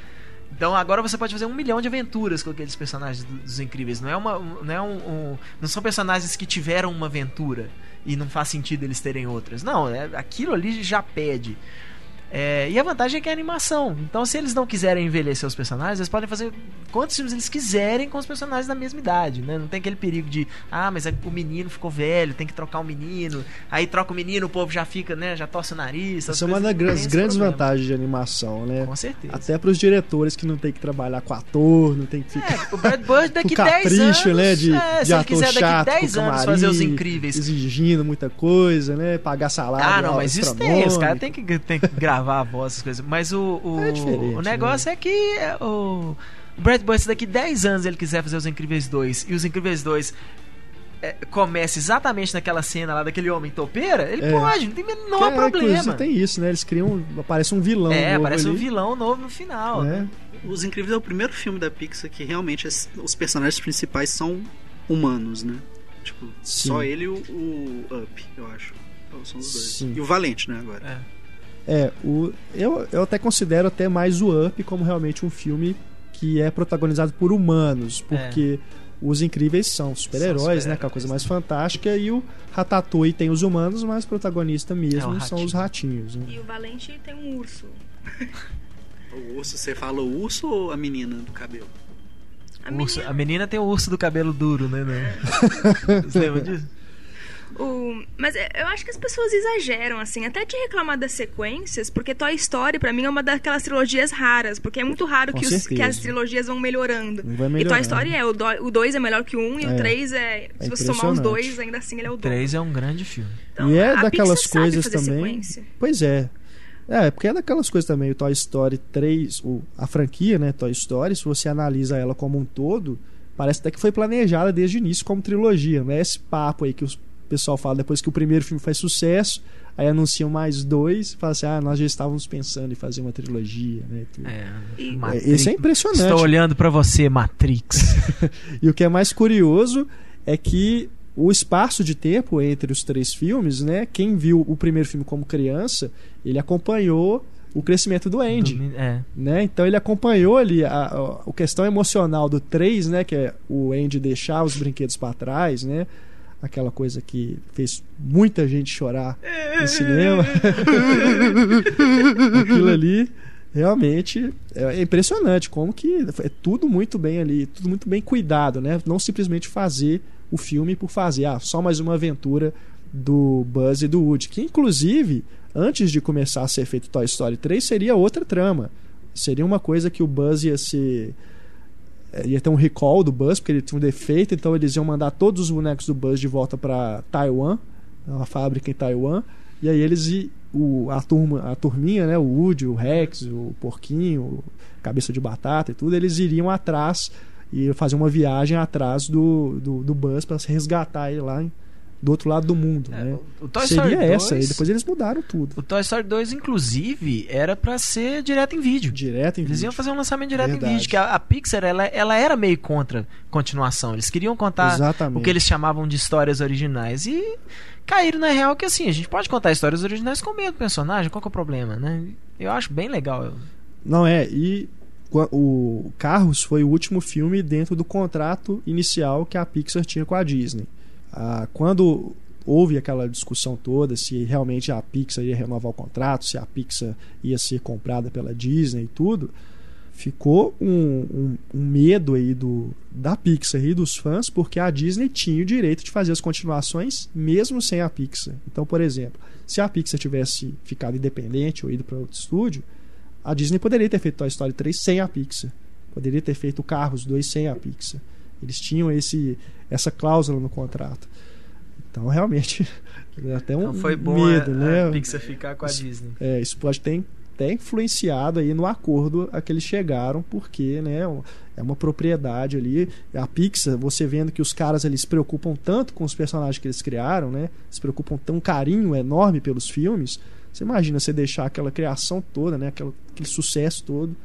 Então agora você pode fazer um milhão de aventuras com aqueles personagens do- dos incríveis. Não é uma, um- não é um, um- não são personagens que tiveram uma aventura e não faz sentido eles terem outras. Não, é, aquilo ali já pede. É, e a vantagem é que é animação. Então, se eles não quiserem envelhecer os personagens, eles podem fazer quantos filmes eles quiserem com os personagens da mesma idade, né? Não tem aquele perigo de, ah, mas o menino ficou velho, tem que trocar o menino. Aí troca o menino, o povo já fica, né? Já torce o nariz. Essa é uma das grandes, grandes vantagens de animação, né? Com certeza. Até para os diretores que não tem que trabalhar com ator, não tem que ficar. É, o Brad Bird daqui o 10 anos. capricho, né, de, é, de se ele ator quiser daqui chato 10 com anos camarim, fazer os incríveis. exigindo muita coisa, né? Pagar salário. Ah, não, mas isso tem. Os caras têm que, tem que gravar a voz, essas coisas. Mas o, o, É o negócio é que é, o, o Brad Bird, se daqui 10 anos ele quiser fazer os Incríveis 2 e os Incríveis 2 é, começa exatamente naquela cena lá daquele homem topeira, ele É. pode, não tem o menor é, problema. tem isso, né? Eles criam. Aparece um vilão. É, novo parece um ali, vilão novo no final. né? Né? Os Incríveis é o primeiro filme da Pixar que realmente as- os personagens principais são humanos, né? Tipo, Sim. só ele e o, o Up, eu acho. Então, São os dois. Sim. E o Valente, né, agora. É. É, o, eu, eu até considero até mais o Up como realmente um filme que é protagonizado por humanos, porque os incríveis são super-heróis, São né? Que é a coisa mais fantástica, e o Ratatouille tem os humanos, mas o protagonista mesmo É o são os ratinhos. Né? E o Valente tem um urso. O urso, você fala o urso ou a menina do cabelo? A urso- menina- a menina tem o urso do cabelo duro, né? né? Você lembra disso? O... Mas é, eu acho que as pessoas exageram, assim, até de reclamar das sequências, porque Toy Story, pra mim, é uma daquelas trilogias raras, porque é muito raro que, os- que as trilogias vão melhorando. Vai E Toy melhorando. Story é, o 2 é melhor que o 1 um, e É. o 3 é. Se você somar os dois, ainda assim ele é o 2. 3 é um grande filme. e é a daquelas Pixar sabe coisas fazer também. sequência. Pois é. É, porque é daquelas coisas também, o Toy Story 3, o, a franquia, né, Toy Story, se você analisa ela como um todo, parece até que foi planejada desde o início como trilogia, né? Esse papo aí que o pessoal fala depois que o primeiro filme faz sucesso, aí anunciam mais dois, fala assim, ah, nós já estávamos pensando em fazer uma trilogia, né? e tudo. É, E- É, Matrix. Isso é impressionante. Estou olhando pra você, Matrix. E o que é mais curioso é que o espaço de tempo entre os três filmes, né? Quem viu o primeiro filme como criança, ele acompanhou o crescimento do Andy. Do- é. né? Então ele acompanhou ali a, a, a questão emocional do 3, né? Que é o Andy deixar os brinquedos para trás, né? Aquela coisa que fez muita gente chorar no cinema. Aquilo ali realmente é impressionante como que é tudo muito bem ali, tudo muito bem cuidado, né? Não simplesmente fazer o filme por fazer, ah, só mais uma aventura do Buzz e do Woody, que inclusive antes de começar a ser feito Toy Story 3 seria outra trama. Seria uma coisa que o Buzz ia ser ia ter um recall do Buzz porque ele tinha um defeito, então eles iam mandar todos os bonecos do Buzz de volta para Taiwan, uma fábrica em Taiwan, e aí eles i- o, a turma, a turminha, né, o Woody, o Rex, o Porquinho, Cabeça de Batata e tudo, eles iriam atrás e fazer uma viagem atrás do, do, do Buzz para resgatar ele lá em- do outro lado do mundo, É, né? Seria Story 2, essa, e depois eles mudaram tudo. O Toy Story 2, inclusive, era pra ser direto em vídeo. Direto em Eles vídeo. iam fazer um lançamento direto Verdade. em vídeo, que a, a Pixar ela, ela era meio contra continuação. Eles queriam contar Exatamente. o que eles chamavam de histórias originais. E caíram na real que assim, a gente pode contar histórias originais com o mesmo personagem, qual que é o problema, né? Eu acho bem legal. Não é, e o Carros foi o último filme dentro do contrato inicial que a Pixar tinha com a Disney. Ah, quando houve aquela discussão toda se realmente a Pixar ia renovar o contrato, se a Pixar ia ser comprada pela Disney e tudo, ficou um, um- um medo aí do, da Pixar e dos fãs, porque a Disney tinha o direito de fazer as continuações mesmo sem a Pixar. Então, por exemplo, se a Pixar tivesse ficado independente ou ido para outro estúdio, a Disney poderia ter feito Toy Story 3 sem a Pixar. Poderia ter feito Carros 2 sem a Pixar. Eles tinham esse, essa cláusula no contrato. Então, realmente, é até um Então foi bom medo, a, né? a Pixar ficar com a Disney. É, isso pode ter até influenciado aí no acordo a que eles chegaram, porque né, é uma propriedade ali. A Pixar, você vendo que os caras ali se preocupam tanto com os personagens que eles criaram, né? Se preocupam tão carinho enorme pelos filmes. Você imagina você deixar aquela criação toda, né? Aquela, aquele sucesso todo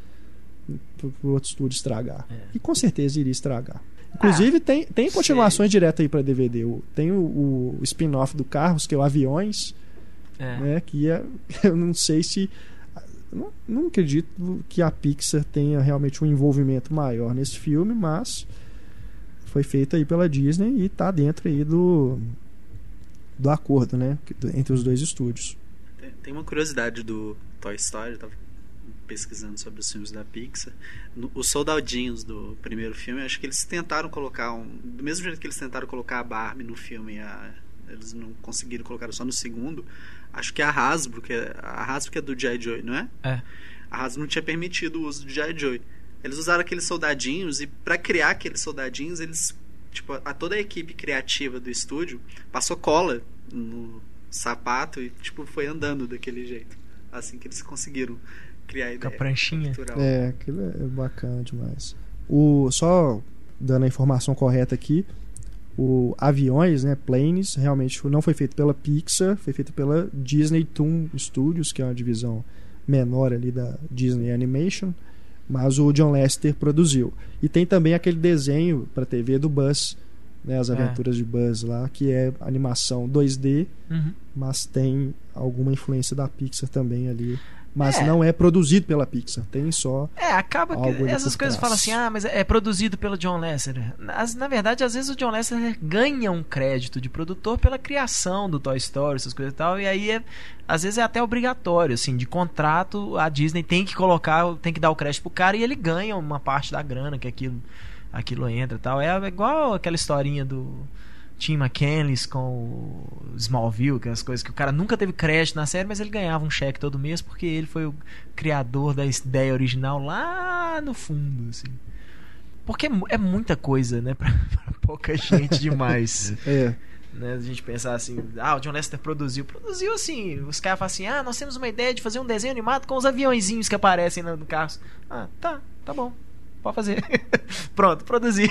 pro, pro outro estúdio estragar. É. E com certeza iria estragar. Inclusive, tem, tem continuações direto aí para DVD. Tem o, o spin-off do Carros, que é o Aviões, É. né? Que é, eu não sei se não, não acredito que a Pixar tenha realmente um envolvimento maior nesse filme, mas foi feito aí pela Disney e tá dentro aí do do acordo, né, entre os dois estúdios. Tem- Tem uma curiosidade do Toy Story, eu tava pesquisando sobre os filmes da Pixar. No- os soldadinhos do primeiro filme, acho que eles tentaram colocar um. Do mesmo jeito que eles tentaram colocar a Barbie no filme, a- eles não conseguiram colocar só no segundo. Acho que a Hasbro, que é, a Hasbro que é do G.I. Joe, não é? É. A Hasbro não tinha permitido o uso do G.I. Joe. Eles usaram aqueles soldadinhos e para criar aqueles soldadinhos, eles tipo, a toda a equipe criativa do estúdio passou cola no sapato e tipo foi andando daquele jeito. Assim que eles conseguiram criar a Com a ideia. pranchinha. cultural. É, aquilo é bacana demais. O só dando a informação correta aqui, o aviões, né, planes, realmente não foi feito pela Pixar, foi feito pela Disney Toon Studios, que é uma divisão menor ali da Disney Animation, mas o John Lester produziu. E tem também aquele desenho para TV do Buzz, né, as É. aventuras de Buzz lá, que é animação 2D, Uhum. mas tem alguma influência da Pixar também ali. Mas É. não é produzido pela Pixar, tem só É, acaba que essas coisas falam assim, ah, mas é produzido pelo John Lasseter. As- na verdade, às vezes o John Lasseter ganha um crédito de produtor pela criação do Toy Story, essas coisas e tal, e aí é, às vezes é até obrigatório, assim, de contrato, a Disney tem que colocar, tem que dar o crédito pro cara e ele ganha uma parte da grana que aquilo, aquilo entra e tal. É igual aquela historinha do Tim McKenlis com o Smallville, aquelas coisas que o cara nunca teve crédito na série, mas ele ganhava um cheque todo mês porque ele foi o criador da ideia original lá no fundo, assim. Porque é é muita coisa, né? Pra, pra pouca gente demais. É, né? A gente pensar assim, ah, o John Lester produziu. Produziu assim, os caras falam assim, ah, nós temos uma ideia de fazer um desenho animado com os aviãozinhos que aparecem no, no carro. Ah, tá, tá bom. Pode fazer. Pronto, produzi.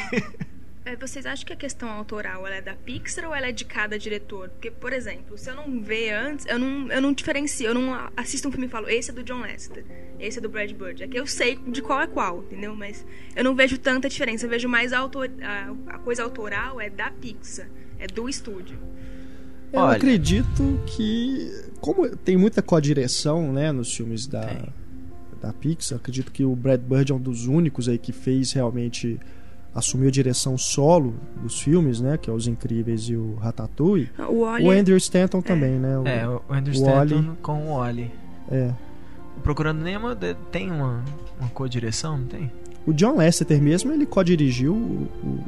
É, Vocês acham que a questão autoral ela é da Pixar ou ela é de cada diretor? Porque, por exemplo, se eu não ver antes, eu não, eu não diferencio, eu não assisto um filme e falo, esse é do John Lasseter, esse é do Brad Bird. É que eu sei de qual é qual, entendeu? Mas eu não vejo tanta diferença. Eu vejo mais a, autor, a, a coisa autoral é da Pixar, é do estúdio. Eu Olha. acredito que, como tem muita co-direção né, nos filmes da, Tem. da Pixar, acredito que o Brad Bird é um dos únicos aí que fez realmente assumiu a direção solo dos filmes, né, que é Os Incríveis e o Ratatouille. O Oli. O Andrew Stanton também, né? O, É, o Andrew o Stanton Wall-E. com o Wally. é. O Procurando Nemo de- tem uma, uma co-direção, não tem? O John Lasseter mesmo, ele co-dirigiu o, o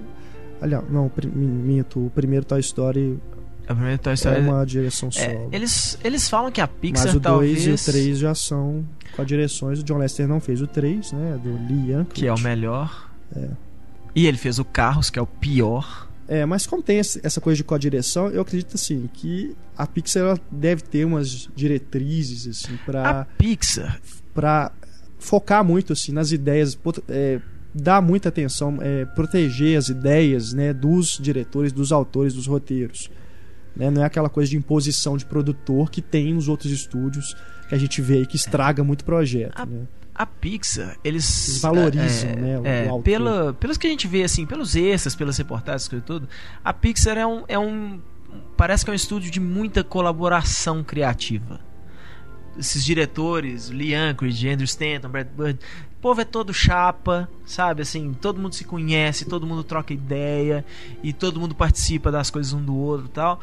aliás, não, o minto, o primeiro Toy Story A primeira Toy é Story... uma direção É, solo. eles, eles falam que a Pixar Mas o 2 talvez... e o 3 já são com direções. O John Lester não fez o 3, né? Do Lee Yankovic. Que é o melhor. É. E ele fez o Carros, que é o pior. É, mas como tem essa coisa de co-direção, eu acredito assim que a Pixar deve ter umas diretrizes assim A para Pixar, para focar muito assim nas ideias, é, dar muita atenção, é, proteger as ideias, né, dos diretores, dos autores, dos roteiros. Né? Não é aquela coisa de imposição de produtor que tem nos outros estúdios que a gente vê aí que estraga muito projeto. A- né? A Pixar, eles... Eles valorizam, é, né, o- é, o pela, pelos que a gente vê, assim, pelos extras, pelas reportagens e tudo, a Pixar é um, é um... Parece que é um estúdio de muita colaboração criativa. Esses diretores, Lee Anchorage, Andrew Stanton, Brad Bird, o povo é todo chapa, sabe? Assim, todo mundo se conhece, todo mundo troca ideia e todo mundo participa das coisas um do outro e tal.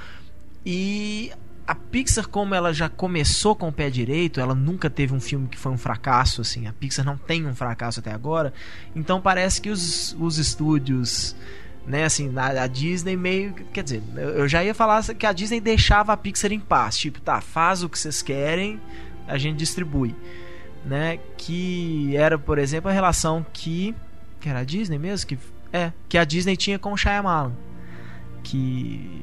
E a Pixar, como ela já começou com o pé direito, ela nunca teve um filme que foi um fracasso, assim. A Pixar não tem um fracasso até agora. Então parece que os, os estúdios, né, assim, a, a Disney meio. Quer dizer, eu já ia falar que a Disney deixava a Pixar em paz. Tipo, tá, faz o que vocês querem, a gente distribui. Né? Que era, por exemplo, a relação que. Que era a Disney mesmo? Que, é, que a Disney tinha com o Shyamalan. Que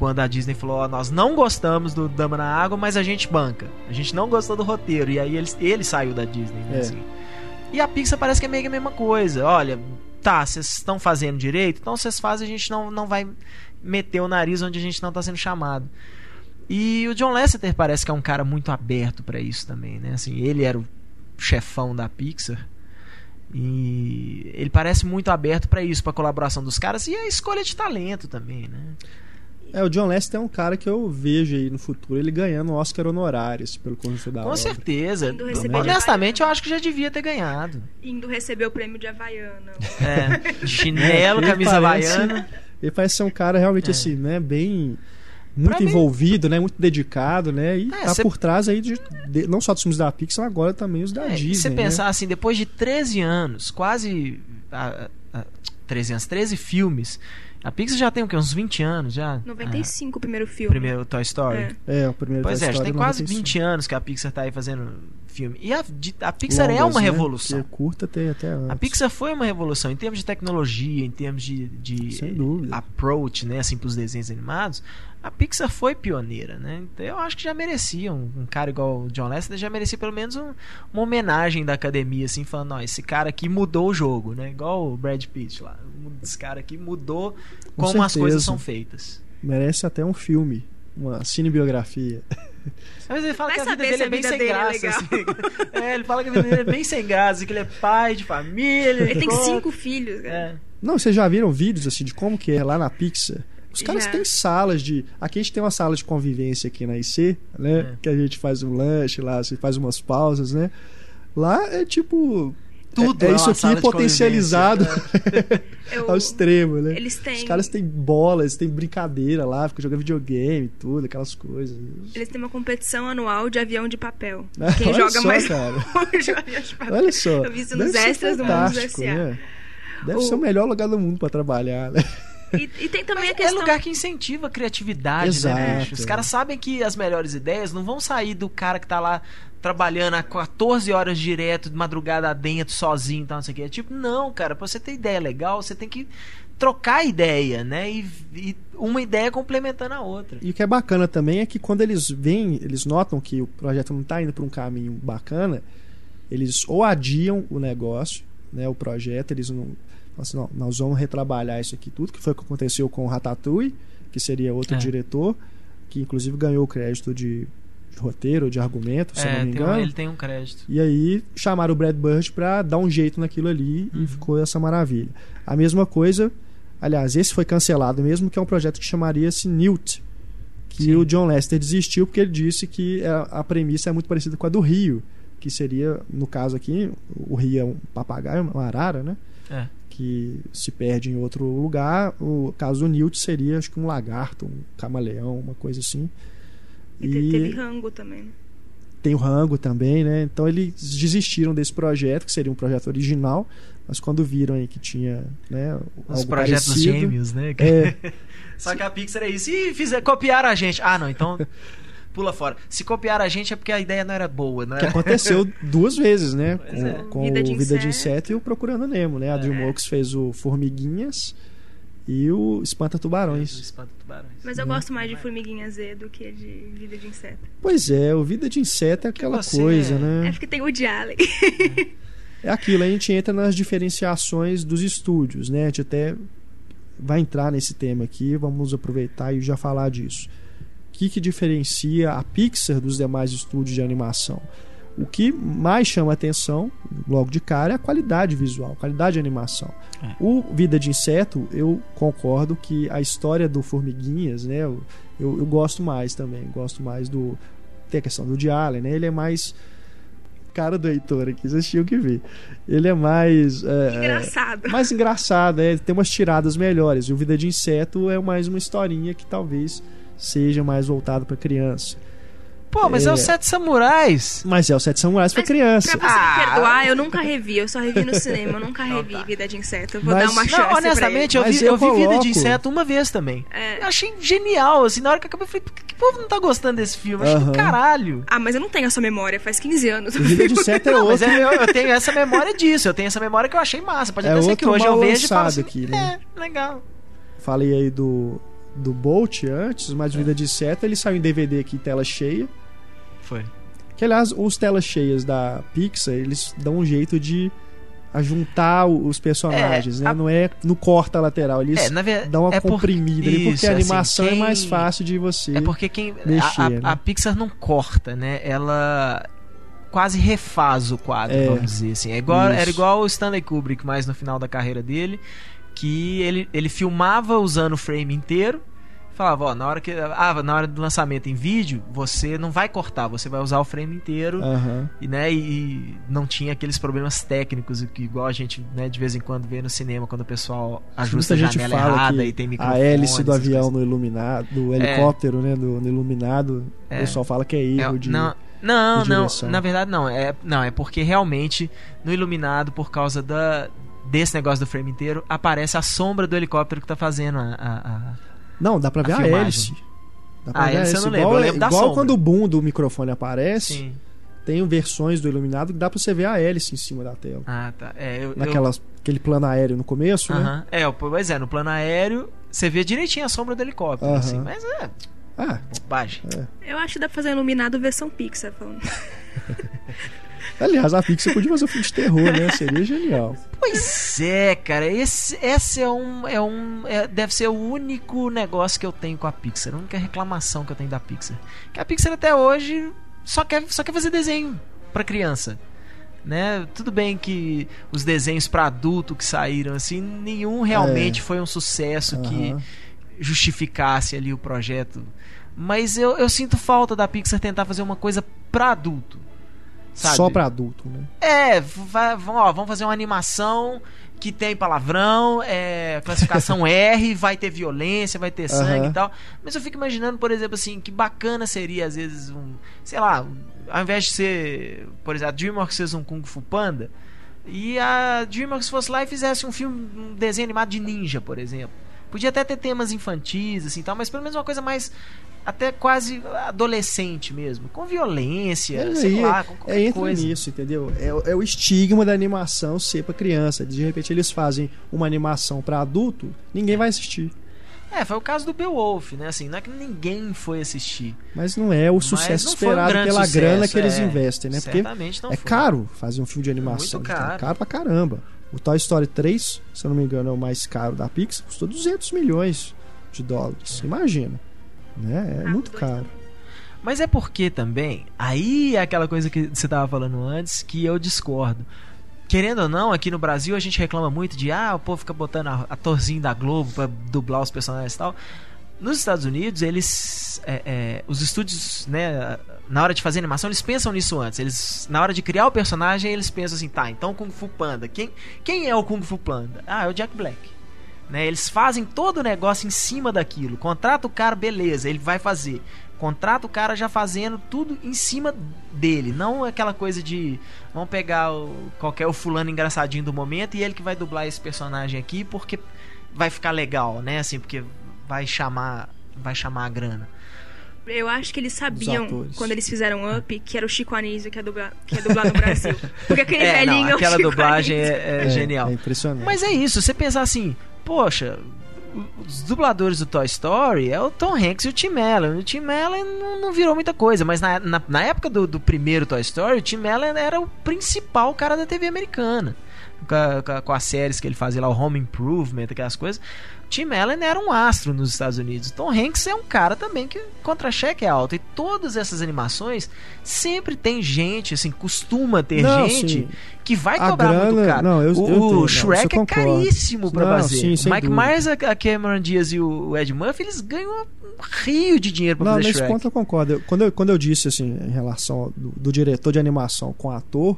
quando a Disney falou, ó, nós não gostamos do Dama na Água, mas a gente banca. A gente não gostou do roteiro. E aí ele, ele saiu da Disney, né, É. assim. E a Pixar parece que é meio que a mesma coisa. Olha, tá, vocês estão fazendo direito, então vocês fazem, a gente não, não vai meter o nariz onde a gente não tá sendo chamado. E o John Lasseter parece que é um cara muito aberto pra isso também, né? Assim, ele era o chefão da Pixar. E ele parece muito aberto pra isso, pra colaboração dos caras e a escolha de talento também, né? É, o John Lester é um cara que eu vejo aí no futuro ele ganhando um Oscar honorário assim, pelo conjunto da Com obra. certeza. Indo receber Honestamente, eu acho que já devia ter ganhado. Indo receber o prêmio de Havaiana. É, chinelo, Ele camisa parece- havaiana. Ele parece ser um cara realmente É. assim, né, bem muito Pra mim- envolvido, né, muito dedicado, né, e É, tá cê- por trás aí de, de- não só dos filmes da Pixar, agora também os da É, Disney. se você né? pensar assim, depois de 13 anos, quase. ah, ah, 13 anos, 13 filmes. A Pixar já tem o quê? Uns 20 anos já? 95 o primeiro Ah, filme. primeiro Toy Story. É. É, o primeiro Pois Toy é, já Story tem quase 95. 20 anos que a Pixar tá aí fazendo filme. E a, a Pixar é Longas, uma né? revolução. Porque curta tem até antes. A Pixar foi uma revolução em termos de tecnologia, em termos de, de approach, né, assim, pros desenhos animados. A Pixar foi pioneira, né? Então eu acho que já merecia um, um cara igual o John Lasseter já merecia pelo menos um- uma homenagem da academia, assim, falando, ó, esse cara aqui mudou o jogo, né? Igual o Brad Pitt lá. Esse cara aqui mudou Com como as certeza. coisas são feitas. Merece até um filme, uma cinebiografia. Mas ele fala Vai que a vida dele é a bem vida sem é graça. legal. assim. É, ele fala que a vida dele é bem sem graça, que ele é pai de família. Ele tem cinco filhos. cara. É. Não, vocês já viram vídeos assim de como que é lá na Pixar? Os caras Já. têm salas de. Aqui a gente tem uma sala de convivência aqui na IC, né? É. Que a gente faz um lanche lá, você faz umas pausas, né? Lá é tipo. Tudo é, é é isso aqui potencializado Eu- ao extremo, né? Eles têm. Os caras têm bolas, têm brincadeira lá, ficam jogando videogame, tudo, aquelas coisas. Eles têm uma competição anual de avião de papel. Ah, Quem olha joga só, mais cara. longe o avião de papel. Olha só. Eu vi isso nos extras do Mundo né? Deve O- ser o melhor lugar do mundo pra trabalhar, né? E, e tem também a É questão. lugar que incentiva a criatividade, Exato, né, bicho? Os é. caras sabem que as melhores ideias não vão sair do cara que tá lá trabalhando há 14 horas direto, de madrugada dentro, sozinho e tal, não sei o que. É tipo, não, cara, pra você ter ideia legal, você tem que trocar ideia, né? E, e uma ideia complementando a outra. E o que é bacana também é que quando eles veem, eles notam que o projeto não está indo para um caminho bacana, eles ou adiam o negócio, né, o projeto, eles não, assim, não, nós vamos retrabalhar isso aqui tudo, que foi o que aconteceu com o Ratatouille, que seria outro É. diretor, que inclusive ganhou o crédito de, roteiro, de argumento, se eu não É, me tem um- engano. ele tem um crédito. E aí chamaram o Brad Bird para dar um jeito naquilo ali Uhum. e ficou essa maravilha. A mesma coisa, aliás, esse foi cancelado mesmo, que é um projeto que chamaria-se Newt, que Sim. o John Lester desistiu porque ele disse que a, a premissa é muito parecida com a do Rio, que seria, no caso aqui, o Rio é um papagaio, uma arara, né? É. Que se perde em outro lugar. O caso do Newt seria, acho que um lagarto, um camaleão, uma coisa assim. E, te- teve rango também. né? tem o Rango também, né? Então eles desistiram desse projeto, que seria um projeto original, mas quando viram aí que tinha, né, Os algo projetos parecido, gêmeos, né? É, Só que a Pixar é isso. E fizer, copiaram a gente. Ah, não, então pula fora. Se copiaram a gente é porque a ideia não era boa, né? que aconteceu duas vezes, né? Pois Com, é. com Vida o de Vida de Inseto. Inseto e o Procurando Nemo, né? A É. DreamWorks fez o Formiguinhas e o Espanta Tubarões. Espanta tubarões. Mas eu gosto mais de Formiguinha Z do que de Vida de Inseto. Pois é, o Vida de Inseto é aquela você- coisa, É né? porque tem o de Allen. É aquilo, a gente entra nas diferenciações dos estúdios, né? A gente até vai entrar nesse tema aqui, vamos aproveitar e já falar disso. O que, que diferencia a Pixar dos demais estúdios de animação? O que mais chama atenção, logo de cara, é a qualidade visual, a qualidade de animação. É. O Vida de Inseto, eu concordo que a história do Formiguinhas, né? Eu, eu, gosto mais também, gosto mais do. Tem a questão do de Allen, né? Ele é mais. Cara do Heitor aqui, vocês tinham que ver. Ele é mais. é, Engraçado. mais engraçado, é, tem umas tiradas melhores. E o Vida de Inseto é mais uma historinha que talvez seja mais voltado para criança. Pô, mas é, É. os Sete Samurais. Mas é o Sete Samurais para Mas criança. Pra você Ah. me perdoar, eu nunca revi. Eu só revi no cinema. Eu nunca Não, revi tá. Vida de Inseto. Eu vou Mas- dar uma chance Não, honestamente, eu Mas vi, eu eu vi Vida de Inseto uma vez também. pra. É. Eu achei genial, assim, na hora que acabou, eu falei, por que, que o povo não tá gostando desse filme? Eu achei do Aham. caralho. Ah, mas eu não tenho essa memória. Faz 15 anos. O Vida de Inseto é Não, mas outro. é, eu, eu tenho essa memória disso, eu tenho essa memória que eu achei massa. Pode É até ser que hoje eu vejo e falo assim, aqui, né? é, legal. Falei aí do, do Bolt antes, mas o Vida de Inseto ele saiu em DVD aqui, tela cheia. Foi. Que aliás, os telas cheias da Pixar, eles dão um jeito de ajuntar os personagens, É, né? a- Não é no corta lateral, eles É, dão uma é por- comprimida ali, porque isso, a assim, animação é quem- mais fácil de você. É porque quem. mexer, a, né? a Pixar não corta, né? Ela quase refaz o quadro, É. vamos dizer assim. É igual, Isso. era igual o Stanley Kubrick, mais no final da carreira dele, que ele, ele filmava usando o frame inteiro. Falava, ó, na hora que. Ah, na hora do lançamento em vídeo, você não vai cortar, você vai usar o frame inteiro. Aham. E, né, e não tinha aqueles problemas técnicos que igual a gente né, de vez em quando vê no cinema quando o pessoal ajusta a Muita janela errada e tem a microfone. hélice do avião coisas. no iluminado, do helicóptero, né, do, no iluminado, É. o pessoal fala que é erro É, de não, não, não, na verdade não. É, não, é porque realmente no iluminado, por causa da, desse negócio do frame inteiro, aparece a sombra do helicóptero que tá fazendo a. a- a- Não, dá pra a ver a, filmagem. hélice. Dá pra Ah, ver a hélice eu não lembro, Igual, eu lembro igual quando o boom do microfone aparece, Sim. tem versões do iluminado que dá pra você ver a hélice em cima da tela. Ah, tá. É, eu, eu, aquele plano aéreo no começo, né? Aham. É, o- pois é, no plano aéreo você vê direitinho a sombra do helicóptero, Aham. assim, mas é Ah, bobagem. Eu acho que dá pra fazer iluminado versão Pixar. Falando. aliás, a Pixar podia fazer um filme de terror, né? Seria genial. Pois é, cara, esse, esse é um. É um é- deve ser o único negócio que eu tenho com a Pixar, a única reclamação que eu tenho da Pixar. Que a Pixar até hoje só quer, só quer fazer desenho pra criança. Né? Tudo bem que os desenhos pra adulto que saíram assim, nenhum realmente foi um sucesso que Aham. justificasse ali o projeto. Mas eu, eu sinto falta da Pixar tentar fazer uma coisa pra adulto. Sabe? Só pra adulto, né? É, vai, ó, vamos fazer uma animação que tem palavrão, é, classificação R, vai ter violência, vai ter sangue Aham. e tal. Mas eu fico imaginando, por exemplo, assim, que bacana seria, às vezes, um. Sei lá, ao invés de ser. Por exemplo, a Dreamworks fez um Kung Fu Panda. E a Dreamworks fosse lá e fizesse um filme, um desenho animado de ninja, por exemplo. Podia até ter temas infantis, assim tal, mas pelo menos uma coisa mais. Até quase adolescente mesmo. Com violência, É, sei aí, lá, com é, qualquer entra coisa. nisso, entendeu? É, o- é o estigma da animação ser pra criança. De repente eles fazem uma animação pra adulto, ninguém vai assistir. É, foi o caso do Beowulf, né? Assim, não é que ninguém foi assistir. Mas não é o sucesso um esperado pela sucesso, grana que eles é. investem, né? Porque é caro fazer um filme de animação. Muito gente, caro. É caro pra caramba. O Toy Story 3, se eu não me engano, é o mais caro da Pixar, custou 200 milhões de dólares. Imagina. Né? É Ah, muito dois caro. Mas é porque também, aí é aquela coisa que você tava falando antes, que eu discordo. Querendo ou não, aqui no Brasil a gente reclama muito de ah, o povo fica botando a- atorzinho da Globo pra dublar os personagens e tal. nos Estados Unidos, eles. É, é, os estúdios, né, na hora de fazer animação, eles pensam nisso antes. Eles, na hora de criar o personagem, eles pensam assim, tá, então Kung Fu Panda. Quem, quem é o Kung Fu Panda? Ah, é o Jack Black. Né, eles fazem todo o negócio em cima daquilo. Contrata o cara, beleza, ele vai fazer. Contrata o cara já fazendo tudo em cima dele. Não aquela coisa de vamos pegar o, qualquer o fulano engraçadinho do momento e ele que vai dublar esse personagem aqui porque vai ficar legal, né? Assim, porque vai chamar, vai chamar a grana. Eu acho que eles sabiam, quando eles fizeram Up, que era o Chico Anísio que ia dublar, que ia dublar no Brasil. Porque aquele é, velhinho não, aquela é o Chico dublagem Anísio. é, é É, genial. é impressionante. Mas é isso, você pensar assim, poxa, os dubladores do Toy Story é o Tom Hanks e o Tim Allen. O Tim Allen não, não virou muita coisa, mas na, na, na época do, do primeiro Toy Story, o Tim Allen era o principal cara da TV americana. Com, com as séries que ele fazia lá, o Home Improvement, aquelas coisas. Tim Allen era um astro nos Estados Unidos. Tom Hanks é um cara também que contra-cheque é alto. E todas essas animações sempre tem gente, assim, costuma ter Não, gente sim. que vai A cobrar muito grana- caro. não, eu- o eu entendo, não, o isso Shrek eu é caríssimo pra Não, fazer. sim, o Mike dúvida. Myers, a Cameron Diaz e o Ed Murphy, eles ganham um rio de dinheiro pra Não, fazer nesse Shrek. ponto eu concordo. Eu- quando, eu, quando eu disse assim, em relação do, do diretor de animação com o ator,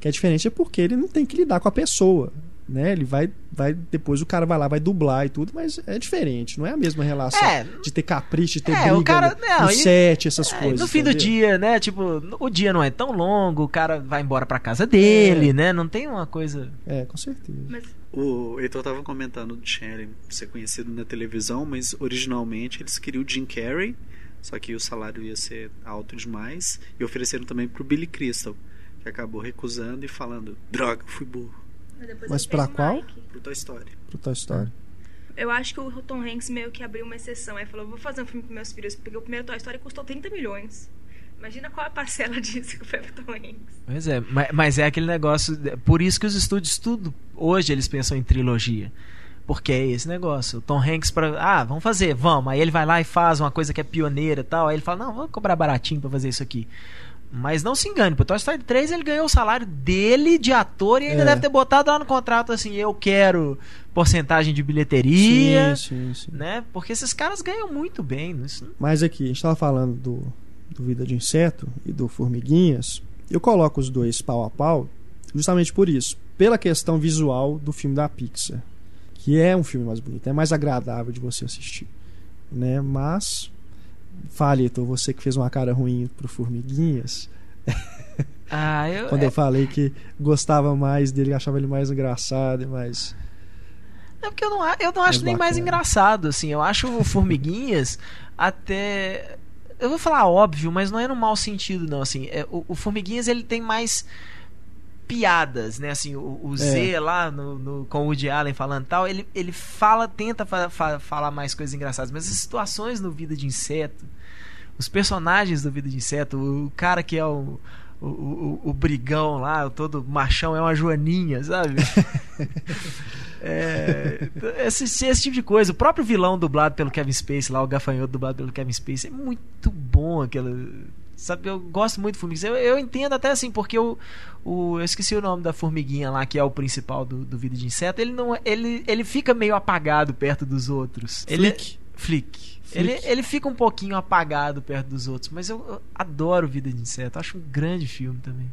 que é diferente é porque ele não tem que lidar com a pessoa. Né? Ele vai, vai. Depois o cara vai lá, vai dublar e tudo, mas é diferente, não é a mesma relação É. de ter capricho, de ter É, briga o cara- no, não, no e- set, essas É, coisas. no fim do entendeu? dia, né? Tipo, o dia não é tão longo, o cara vai embora pra casa dele, É. né? Não tem uma coisa. É, com certeza. Mas O Heitor tava comentando do Channing ser conhecido na televisão, mas originalmente eles queriam o Jim Carrey, só que o salário ia ser alto demais, e ofereceram também pro Billy Crystal, que acabou recusando e falando: droga, fui burro, Mas o qual? Mike. pro Toy Story. Pro Toy Story. Eu acho que o Tom Hanks meio que abriu uma exceção. Aí falou: vou fazer um filme com meus filhos, porque o primeiro Toy Story custou 30 milhões. Imagina qual a parcela disso que foi pro Tom Hanks. Pois é, ma- mas é aquele negócio. Por isso que os estúdios, tudo. Hoje eles pensam em trilogia. Porque é esse negócio. O Tom Hanks para Ah, vamos fazer, vamos. Aí ele vai lá e faz uma coisa que é pioneira e tal. Aí ele fala: Não, vamos cobrar baratinho pra fazer isso aqui. Mas não se engane, pro Toy Story 3 ele ganhou o salário dele de ator e ainda É. deve ter botado lá no contrato assim: Eu quero porcentagem de bilheteria. Sim, sim, sim. Né? Porque esses caras ganham muito bem. Isso não- Mas aqui, a gente estava falando do, do Vida de Inseto e do Formiguinhas. Eu coloco os dois pau a pau justamente por isso. Pela questão visual do filme da Pixar. Que é um filme mais bonito, é mais agradável de você assistir. Né? Mas, fale, Heitor, você que fez uma cara ruim pro Formiguinhas. Ah, eu, Quando é, eu falei que gostava mais dele, achava ele mais engraçado e mais. É porque eu não, eu não acho nem mais bacana. engraçado, assim. Eu acho o Formiguinhas até. Eu vou falar óbvio, mas não é no mau sentido, não. Assim, é, o, o Formiguinhas ele tem mais piadas, né? Assim, o, o Z lá no, no- com o Woody Allen falando tal, ele, ele fala, tenta fa- fa- falar mais coisas engraçadas, mas as situações no Vida de Inseto, os personagens do Vida de Inseto, o cara que é o, o, o, o brigão lá, o todo machão, é uma joaninha, sabe? É, esse, esse tipo de coisa. O próprio vilão dublado pelo Kevin Spacey, lá, o gafanhoto dublado pelo Kevin Spacey, é muito bom aquela. Sabe, eu gosto muito do Formiguinhas. Eu, eu entendo até assim, porque o, o, eu esqueci o nome da formiguinha lá, que é o principal do, do Vida de Inseto. Ele não é- ele, ele fica meio apagado perto dos outros. Ele, Flick. Flick. Flick. Ele, ele fica um pouquinho apagado perto dos outros, mas eu, eu adoro Vida de Inseto. Acho um grande filme também.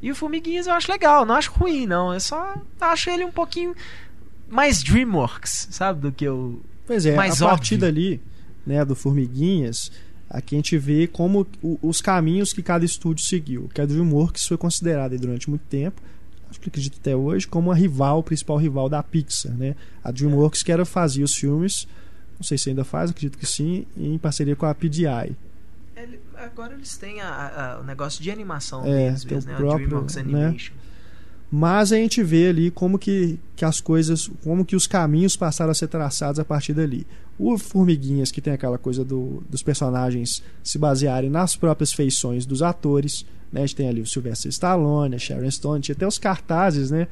E o Formiguinhas eu acho legal, não acho ruim, não. Eu só acho ele um pouquinho mais Dreamworks, sabe? Do que o. Pois é, mais a partir óbvio. dali, né, do Formiguinhas, aqui a gente vê como o- os caminhos que cada estúdio seguiu. Que a DreamWorks foi considerada durante muito tempo, acho que acredito até hoje, como a rival, o principal rival da Pixar, né? A DreamWorks que era fazia os filmes, não sei se ainda faz, acredito que sim, em parceria com a PDI. Ele- agora eles têm a- a- o negócio de animação É, deles mesmo, o né? próprio, a DreamWorks né? Mas a gente vê ali como que, que as coisas, como que os caminhos passaram a ser traçados a partir dali. O Formiguinhas, que tem aquela coisa do, dos personagens se basearem nas próprias feições dos atores. Né? A gente tem ali o Sylvester Stallone, a Sharon Stone, tinha até os cartazes né?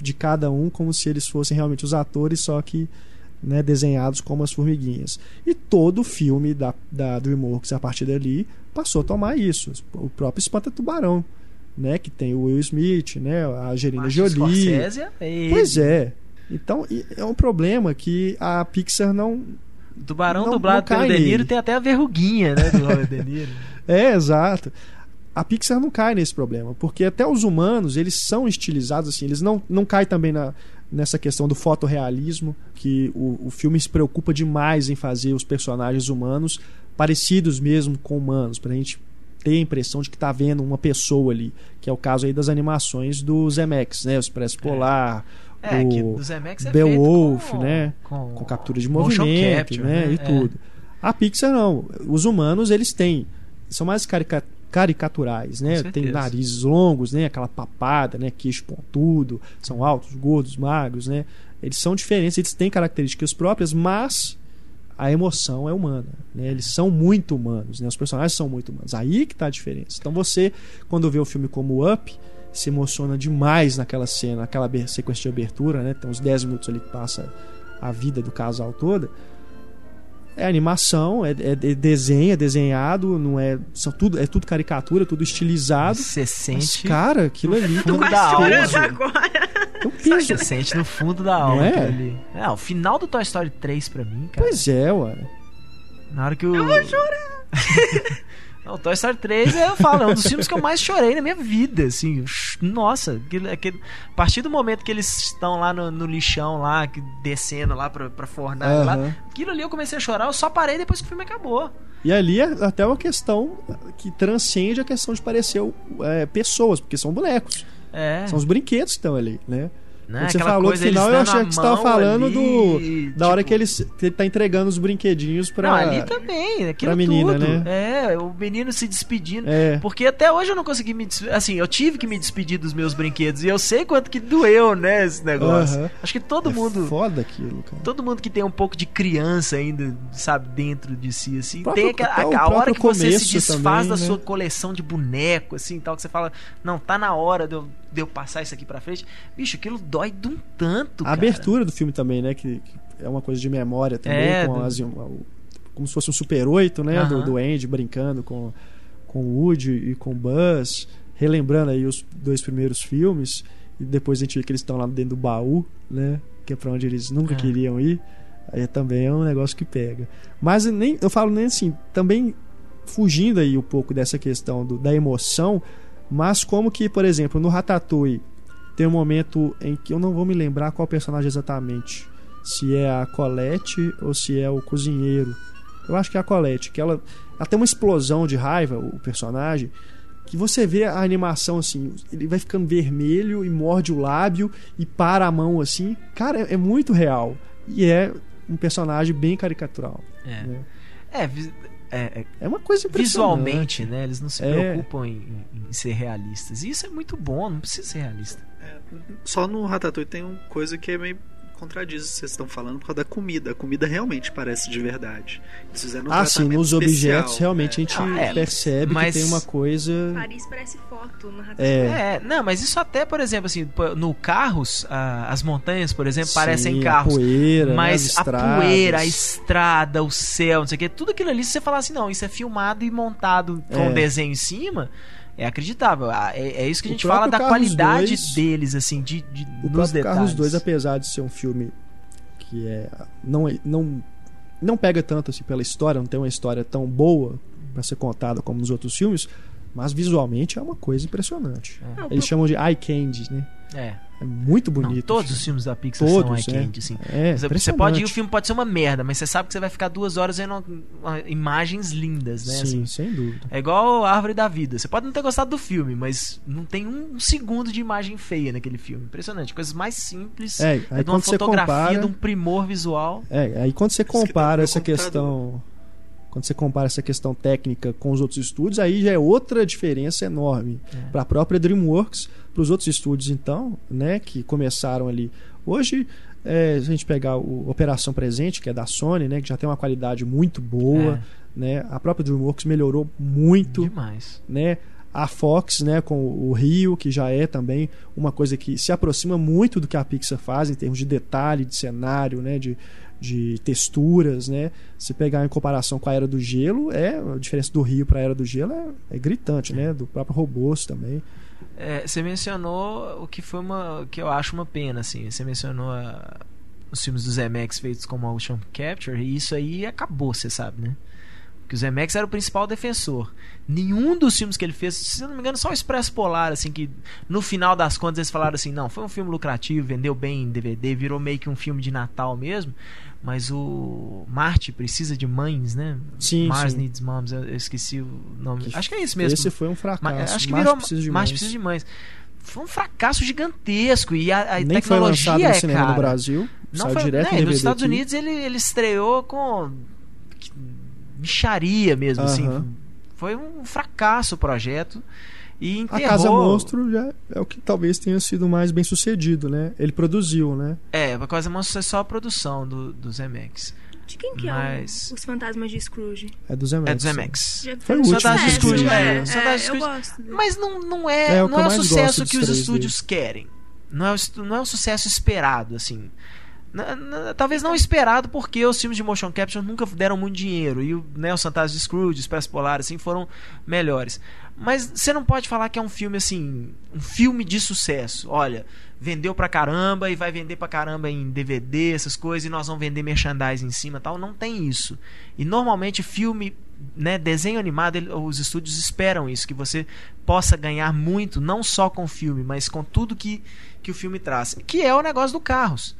de cada um, como se eles fossem realmente os atores, só que né, desenhados como as formiguinhas. E todo o filme da, da DreamWorks, a partir dali, passou a tomar isso. O próprio Espanta Tubarão, né, que tem o Will Smith, né, a Angelina Martin Jolie. Scorsese é. Pois é. Então, é um problema que a Pixar não Tubarão não- dublado não pelo De Niro tem até a verruguinha, né, do Robert De Niro. É, exato. A Pixar não cai nesse problema, porque até os humanos, eles são estilizados assim, eles não, não caem também na, nessa questão do fotorrealismo, que o, o filme se preocupa demais em fazer os personagens humanos parecidos mesmo com humanos, pra gente ter a impressão de que tá vendo uma pessoa ali, que é o caso aí das animações do Zemex, né, o Expresso Polar, É, o que do Zemex é Beowulf, com, né, com, com captura de movimento, capture, né, e É. tudo. A Pixar não. Os humanos, eles têm. São mais carica- caricaturais, né? Tem narizes longos, né? Aquela papada, né? Queixo pontudo. São altos, gordos, magros, né? Eles são diferentes, eles têm características próprias, mas a emoção é humana, né? Eles são muito humanos, né? Os personagens são muito humanos. Aí que tá a diferença. Então você, quando vê o filme como Up, se emociona demais naquela cena, naquela sequência de abertura, né? Tem uns 10 minutos ali que passa a vida do casal toda. É animação, é, é- é desenho, é desenhado, não é. São tudo, é tudo caricatura, tudo estilizado. Você Mas, sente, cara, aquilo ali um Quase da alma. chorando agora. Tem um peso. você sente no fundo da alma Não é? aquilo ali. É, o final do Toy Story 3 pra mim, cara. Pois é, ué. Na hora que o. Eu vou chorar! Não, Toy Story 3, eu falo, é um dos filmes que eu mais chorei na minha vida, assim. Nossa, aquele, aquele- a partir do momento que eles estão lá no, no lixão, lá, que- descendo lá pra, pra fornalha, lá, Aham. aquilo ali eu comecei a chorar, eu só parei depois que o filme acabou. E ali é até uma questão que transcende a questão de parecer é, pessoas, porque são bonecos. É. São os brinquedos que estão ali, né? Né? Você falou do coisa, eles final, eu achei a que você tava falando ali, do. Da hora tipo- que ele, que ele tá entregando os brinquedinhos pra. Não, ali também, aquilo pra menina, tudo. né? É, o menino se despedindo. É. Porque até hoje eu não consegui me despedir. Assim, eu tive que me despedir dos meus brinquedos. E eu sei quanto que doeu, né, esse negócio. Aham. Acho que todo é mundo. foda aquilo, cara. Todo mundo que tem um pouco de criança ainda, sabe, dentro de si, assim, Próprio- tem aquela, até o a, a hora que você se desfaz também, da né? sua coleção de boneco, assim, tal, que você fala, não, tá na hora de eu, de eu passar isso aqui pra frente. Bicho, aquilo dói de um tanto, A cara. abertura do filme também, né? Que, que é uma coisa de memória também, É, com do- as- como se fosse um Super 8, né? Do, Aham. do Andy brincando com, com o Woody e com o Buzz, relembrando aí os dois primeiros filmes. E depois a gente vê que eles estão lá dentro do baú, né? Que é pra onde eles nunca É. queriam ir. Aí também é um negócio que pega. Mas nem, eu falo nem assim, também fugindo aí um pouco dessa questão do- da emoção, mas como que, por exemplo, no Ratatouille tem um momento em que eu não vou me lembrar qual personagem exatamente. Se é a Colette ou se é o cozinheiro. Eu acho que é a Colette, que ela, tem uma explosão de raiva, o personagem, que você vê a animação assim, ele vai ficando vermelho e morde o lábio e para a mão assim. Cara, é, é muito real. E é um personagem bem caricatural. É. né? É, é, é, É uma coisa impressionante. visualmente, né? Eles não se É. preocupam em, em- em ser realistas. E isso é muito bom, não precisa ser realista. Só no Ratatouille tem uma coisa que é meio contradiz o que vocês estão falando por causa da comida. A comida realmente parece de verdade. Eles fizeram um Ah, sim, nos especial, objetos realmente a gente Ah, é, percebe mas- que tem uma coisa. Paris parece foto. É. É, não, mas isso até, por exemplo, assim, no carros, ah, as montanhas, por exemplo, Sim, parecem a carros. poeira, né, mas as a poeira, a estrada, o céu, não sei o que, tudo aquilo ali, se você falar assim, não, isso é filmado e montado com É. um desenho em cima, é acreditável. Ah, É, é isso que a gente fala da Carros qualidade 2 deles, assim, de, de O nos detalhes. Carros 2, apesar de ser um filme que é não não não pega tanto assim pela história, não tem uma história tão boa para ser contada como nos outros filmes, mas visualmente é uma coisa impressionante. É. Não, Eles chamam de eye candy, né? É. É muito Não, bonito. todos os filmes da Pixar Todos, são é. eye-candy, assim. É, Você- Você pode ir, o filme pode ser uma merda, mas você sabe que você vai ficar duas horas vendo uma- imagens lindas, né? Sim, assim. sem dúvida. É igual a Árvore da Vida. Você pode não ter gostado do filme, mas não tem um, um segundo de imagem feia naquele filme. Impressionante. Coisas mais simples. É, aí de uma quando você fotografia, compara, de um primor visual. É, aí quando você compara essa computador. questão. Quando você compara essa questão técnica com os outros estúdios, aí já é outra diferença enorme. É. Para a própria DreamWorks, para os outros estúdios, então, né, que começaram ali. Hoje, é, se a gente pegar o Operação Presente, que é da Sony, né, que já tem uma qualidade muito boa, né, a própria DreamWorks melhorou muito Demais. né? A Fox, né, com o Rio, que já é também uma coisa que se aproxima muito do que a Pixar faz em termos de detalhe, de cenário, né, de, de texturas, né? Se pegar em comparação com a Era do Gelo, é a diferença do Rio para a Era do Gelo é, é gritante, né? Do próprio robôs também. É, você mencionou o que foi uma. que eu acho uma pena, assim. Você mencionou a- os filmes do Zemeckis feitos com motion capture e isso aí acabou, você sabe, né? Porque o Zemeckis era o principal defensor. Nenhum dos filmes que ele fez, se não me engano, só o Expresso Polar, assim, que no final das contas eles falaram assim: não, foi um filme lucrativo, vendeu bem em DVD, virou meio que um filme de Natal mesmo. Mas o Marte precisa de mães, né? Sim, Mars sim. Needs Moms, eu esqueci o nome. Que acho que é isso mesmo. Esse foi um fracasso. Ma- acho que Marte virou precisa de Marte mães. precisa de mães. Foi um fracasso gigantesco e a, a Nem foi tecnologia lançado no é cinema cara. no Brasil. Não saiu foi, direto né, nos Estados aqui. Unidos ele, ele estreou com que- bicharia mesmo, assim. Aham. Foi um fracasso o projeto. E A enterrou... Casa Monstro já é o que talvez tenha sido mais bem sucedido, né? Ele produziu, né? É, a Casa Monstro é só a produção do, do Zemeckis. De quem que Mas- é o, Os Fantasmas de Scrooge? É do Zemeckis. É do Zemeckis. Já Foi o último do Scrooge, é, né? é, Fantasmas de eu gosto. dele. Mas não, não é, É o que não é o sucesso que os estúdios querem. Não é, o, não é o sucesso esperado, assim. Talvez não esperado porque os filmes de motion capture nunca deram muito dinheiro e o né, os Fantasmas de Scrooge, Expresso Polar, assim, foram melhores. Mas você não pode falar que é um filme assim, um filme de sucesso. Olha, vendeu pra caramba e vai vender pra caramba em DVD, essas coisas, e nós vamos vender merchandising em cima, tal. Não tem isso. E normalmente filme, né, desenho animado, ele- os estúdios esperam isso, que você possa ganhar muito, não só com o filme, mas com tudo que que o filme traz, que é o negócio do Carros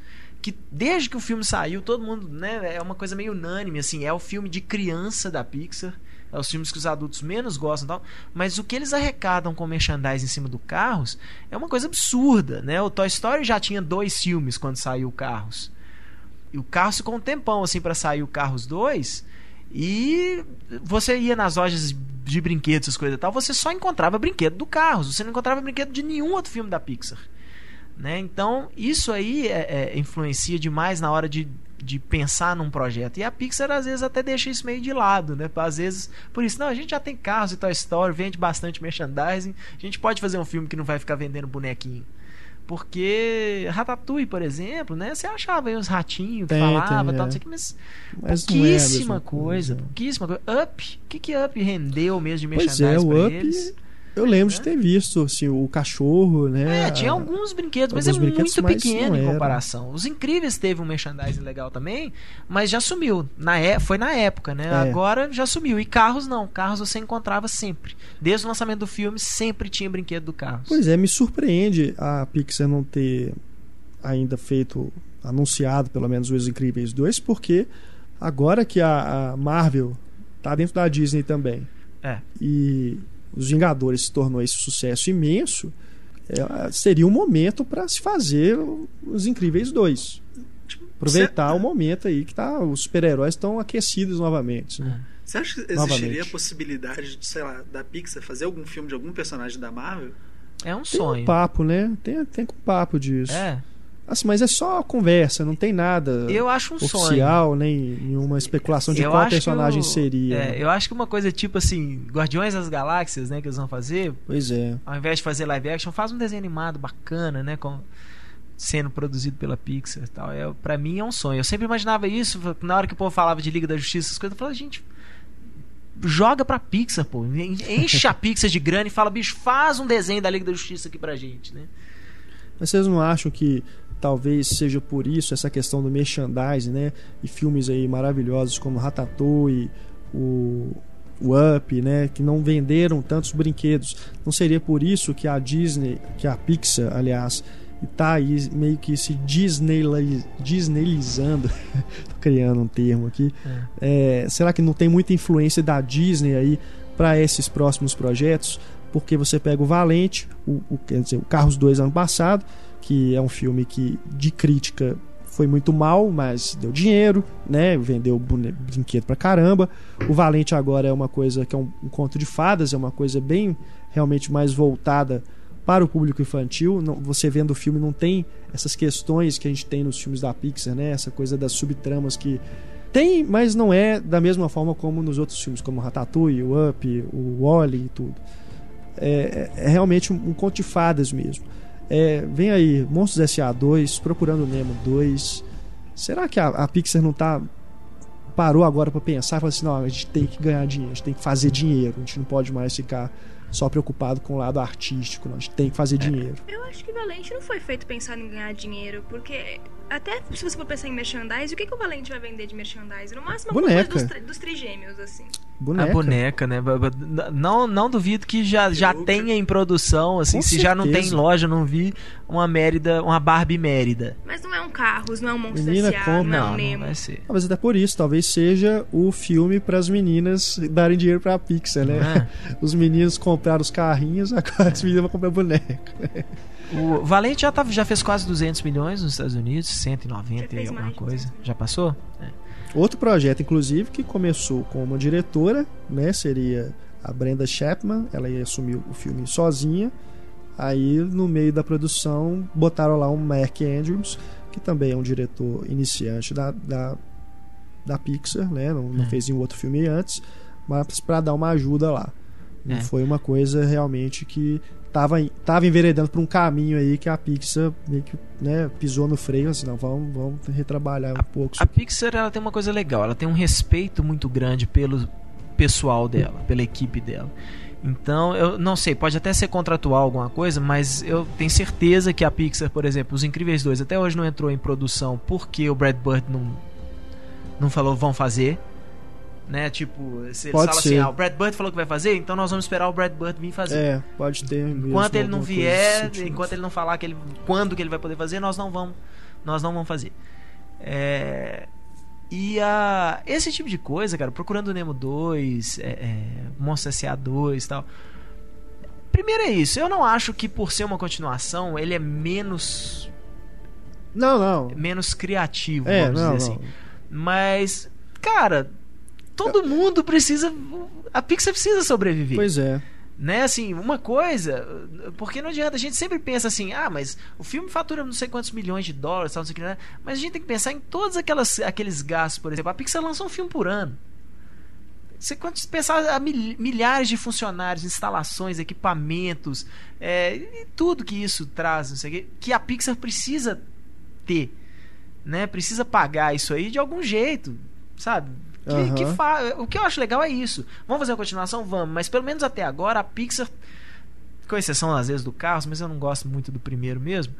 que desde que o filme saiu, todo mundo, né, é uma coisa meio unânime, assim, é o filme de criança da Pixar, é os filmes que os adultos menos gostam tal, mas o que eles arrecadam com merchandising em cima do Carros é uma coisa absurda, né? O Toy Story já tinha dois filmes quando saiu o Carros. E o Carros ficou um tempão assim para sair o Carros 2 e você ia nas lojas de brinquedos, essas coisas e tal, você só encontrava brinquedo do Carros, você não encontrava brinquedo de nenhum outro filme da Pixar. Né? Então, isso aí é- é, influencia demais na hora de, de pensar num projeto. E a Pixar, às vezes, até deixa isso meio de lado. Né? Às vezes, por isso, não, a gente já tem carros e Toy Story, vende bastante merchandising, a gente pode fazer um filme que não vai ficar vendendo bonequinho. Porque Ratatouille, por exemplo, né? Você achava aí os ratinhos que Tem, falavam tem, tal, é. não sei o que, mas Mas é pouquíssima mesma coisa, pouquíssima coisa. Up, o que, que Up rendeu mesmo de Pois merchandising é, o pra Up, eles? Eu lembro de Né? ter visto, assim, o cachorro, né? É, tinha alguns brinquedos, mas alguns é brinquedos, muito mas pequeno em comparação. Os Incríveis teve um merchandising legal também, mas já sumiu. Na é, foi na época, né? É. Agora já sumiu. E carros não. Carros você encontrava sempre. Desde o lançamento do filme, sempre tinha brinquedo do Carros. Pois é, me surpreende a Pixar não ter ainda feito, anunciado pelo menos Os Incríveis 2, porque agora que a, a Marvel tá dentro da Disney também É. e Os Vingadores se tornou esse sucesso imenso, é, seria um momento para se fazer Os Incríveis 2. Aproveitar o momento aí que tá, os super-heróis estão aquecidos novamente. né? Você acha que existiria Novamente. a possibilidade de, sei lá, da Pixar fazer algum filme de algum personagem da Marvel? É um Tem sonho. um papo, né? Tem, tem um papo disso. É. Assim, mas é só conversa, não tem nada Eu acho um sonho. oficial, nem nenhuma especulação de Eu qual personagem o- seria. É, eu acho que uma coisa tipo assim, Guardiões das Galáxias, né, que eles vão fazer, Pois é. ao invés de fazer live action, faz um desenho animado bacana, né, com sendo produzido pela Pixar e tal. É, para mim é um sonho. Eu sempre imaginava isso, na hora que o povo falava de Liga da Justiça, essas coisas, eu falava, gente, joga pra Pixar, pô. Enche a Pixar de grana e fala, bicho, faz um desenho da Liga da Justiça aqui pra gente, né? Mas vocês não acham que talvez seja por isso essa questão do merchandising, né? E filmes aí maravilhosos como Ratatouille, o, o Up, né? Que não venderam tantos brinquedos. Não seria por isso que a Disney, que a Pixar, aliás, está aí meio que se Disneyli- Disneylizando. Tô criando um termo aqui. É, será que não tem muita influência da Disney aí para esses próximos projetos? Porque você pega o Valente, o, o- quer dizer, o Carros 2 ano passado, que é um filme que de crítica foi muito mal, mas deu dinheiro, né? Vendeu brinquedo pra caramba. O Valente agora é uma coisa que é um, um conto de fadas, é uma coisa bem realmente mais voltada para o público infantil. Não- você vendo o filme não tem essas questões que a gente tem nos filmes da Pixar, né? Essa coisa das subtramas que tem, mas não é da mesma forma como nos outros filmes, como Ratatouille, o Up, o Wally e tudo. É, é- é realmente um, um conto de fadas mesmo. É, vem aí, Monstros S.A. 2, Procurando Nemo 2. Será que a, a Pixar não tá parou agora para pensar e falou assim, não, a gente tem que ganhar dinheiro, a gente tem que fazer dinheiro, a gente não pode mais ficar só preocupado com o lado artístico, não, a gente tem que fazer dinheiro. Eu acho que Valente não foi feito pensando em ganhar dinheiro, porque até se você for pensar em merchandise, o que, que o Valente vai vender de merchandise? No máximo, Boneca. alguma coisa dos, tri- dos trigêmeos, assim. Boneca. A boneca, né? Não, não duvido que já, já tenha em produção, assim, Com se já não tem em certeza. loja, não vi uma Mérida, uma Barbie Mérida. Mas não é um Carros, não é um Monstro Menina, S.A., compra. não é Não, um não Nemo. vai ser. Talvez até por isso, talvez seja o filme para as meninas darem dinheiro pra Pixar, né? É. Os meninos compraram os carrinhos, agora as meninas vão comprar boneca. O Valente já, tava, já fez quase 200 milhões nos Estados Unidos, 190 Já e alguma de coisa. 200 Já passou? É. Outro projeto, inclusive, que começou com uma diretora, né? Seria a Brenda Chapman, ela ia assumir o filme sozinha. Aí, no meio da produção, botaram lá um Mark Andrews, que também é um diretor iniciante da, da, da Pixar, né? Não, não É. fez nenhum outro filme antes, mas para dar uma ajuda lá. Não É. foi uma coisa realmente que tava, tava enveredando por um caminho aí que a Pixar meio que né, pisou no freio, assim, não, vamos, vamos retrabalhar um pouco. isso A Pixar ela tem uma coisa legal, ela tem um respeito muito grande pelo pessoal dela, pela equipe dela. Então, eu não sei, pode até ser contratual alguma coisa, mas eu tenho certeza que a Pixar, por exemplo, Os Incríveis 2 até hoje não entrou em produção porque o Brad Bird não, não falou vão fazer. Né? Tipo, se eles Pode falam ser. assim, ah, o Brad Bird falou que vai fazer, então nós vamos esperar o Brad Bird vir fazer. É, pode ter. mesmo Enquanto ele não vier, enquanto ele não falar que ele, quando que ele vai poder fazer, nós não vamos, nós não vamos fazer. É, e a, esse tipo de coisa, cara, procurando o Nemo 2, é, é, Monstro S.A. 2 e tal. Primeiro é isso, eu não acho que por ser uma continuação ele é menos Não, não. menos criativo, É, vamos não, dizer não. assim. Mas, cara, todo mundo precisa. A Pixar precisa sobreviver Pois é. né, assim, uma coisa, porque não adianta, a gente sempre pensa assim, ah, mas o filme fatura não sei quantos milhões de dólares, tal, não sei o que, né? mas a gente tem que pensar em todos aquelas, aqueles gastos, por exemplo, a Pixar lança um filme por ano. Você quando pensar a mil- milhares de funcionários, instalações, equipamentos, é, e tudo que isso traz, não sei o que, que a Pixar precisa ter, né? Precisa pagar isso aí de algum jeito, sabe? Que, Aham. que fa- O que eu acho legal é isso. Vamos fazer uma continuação? Vamos. Mas pelo menos até agora a Pixar, com exceção às vezes do Carros, mas eu não gosto muito do primeiro mesmo.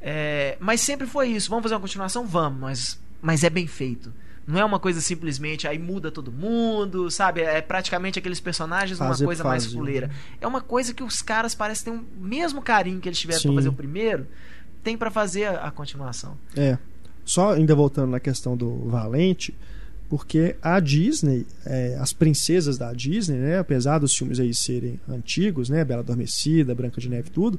é, mas sempre foi isso. Vamos fazer uma continuação? Vamos. Mas, mas é bem feito. Não é uma coisa simplesmente aí muda todo mundo, sabe? É praticamente aqueles personagens uma Fazer coisa por mais fazer. fuleira. É uma coisa que os caras parecem ter o mesmo carinho que eles tiveram pra fazer o primeiro, tem pra fazer a, a continuação. É. Só ainda voltando na questão do Valente, porque a Disney, é, as princesas da Disney, né, apesar dos filmes aí serem antigos, né, Bela Adormecida, Branca de Neve, tudo,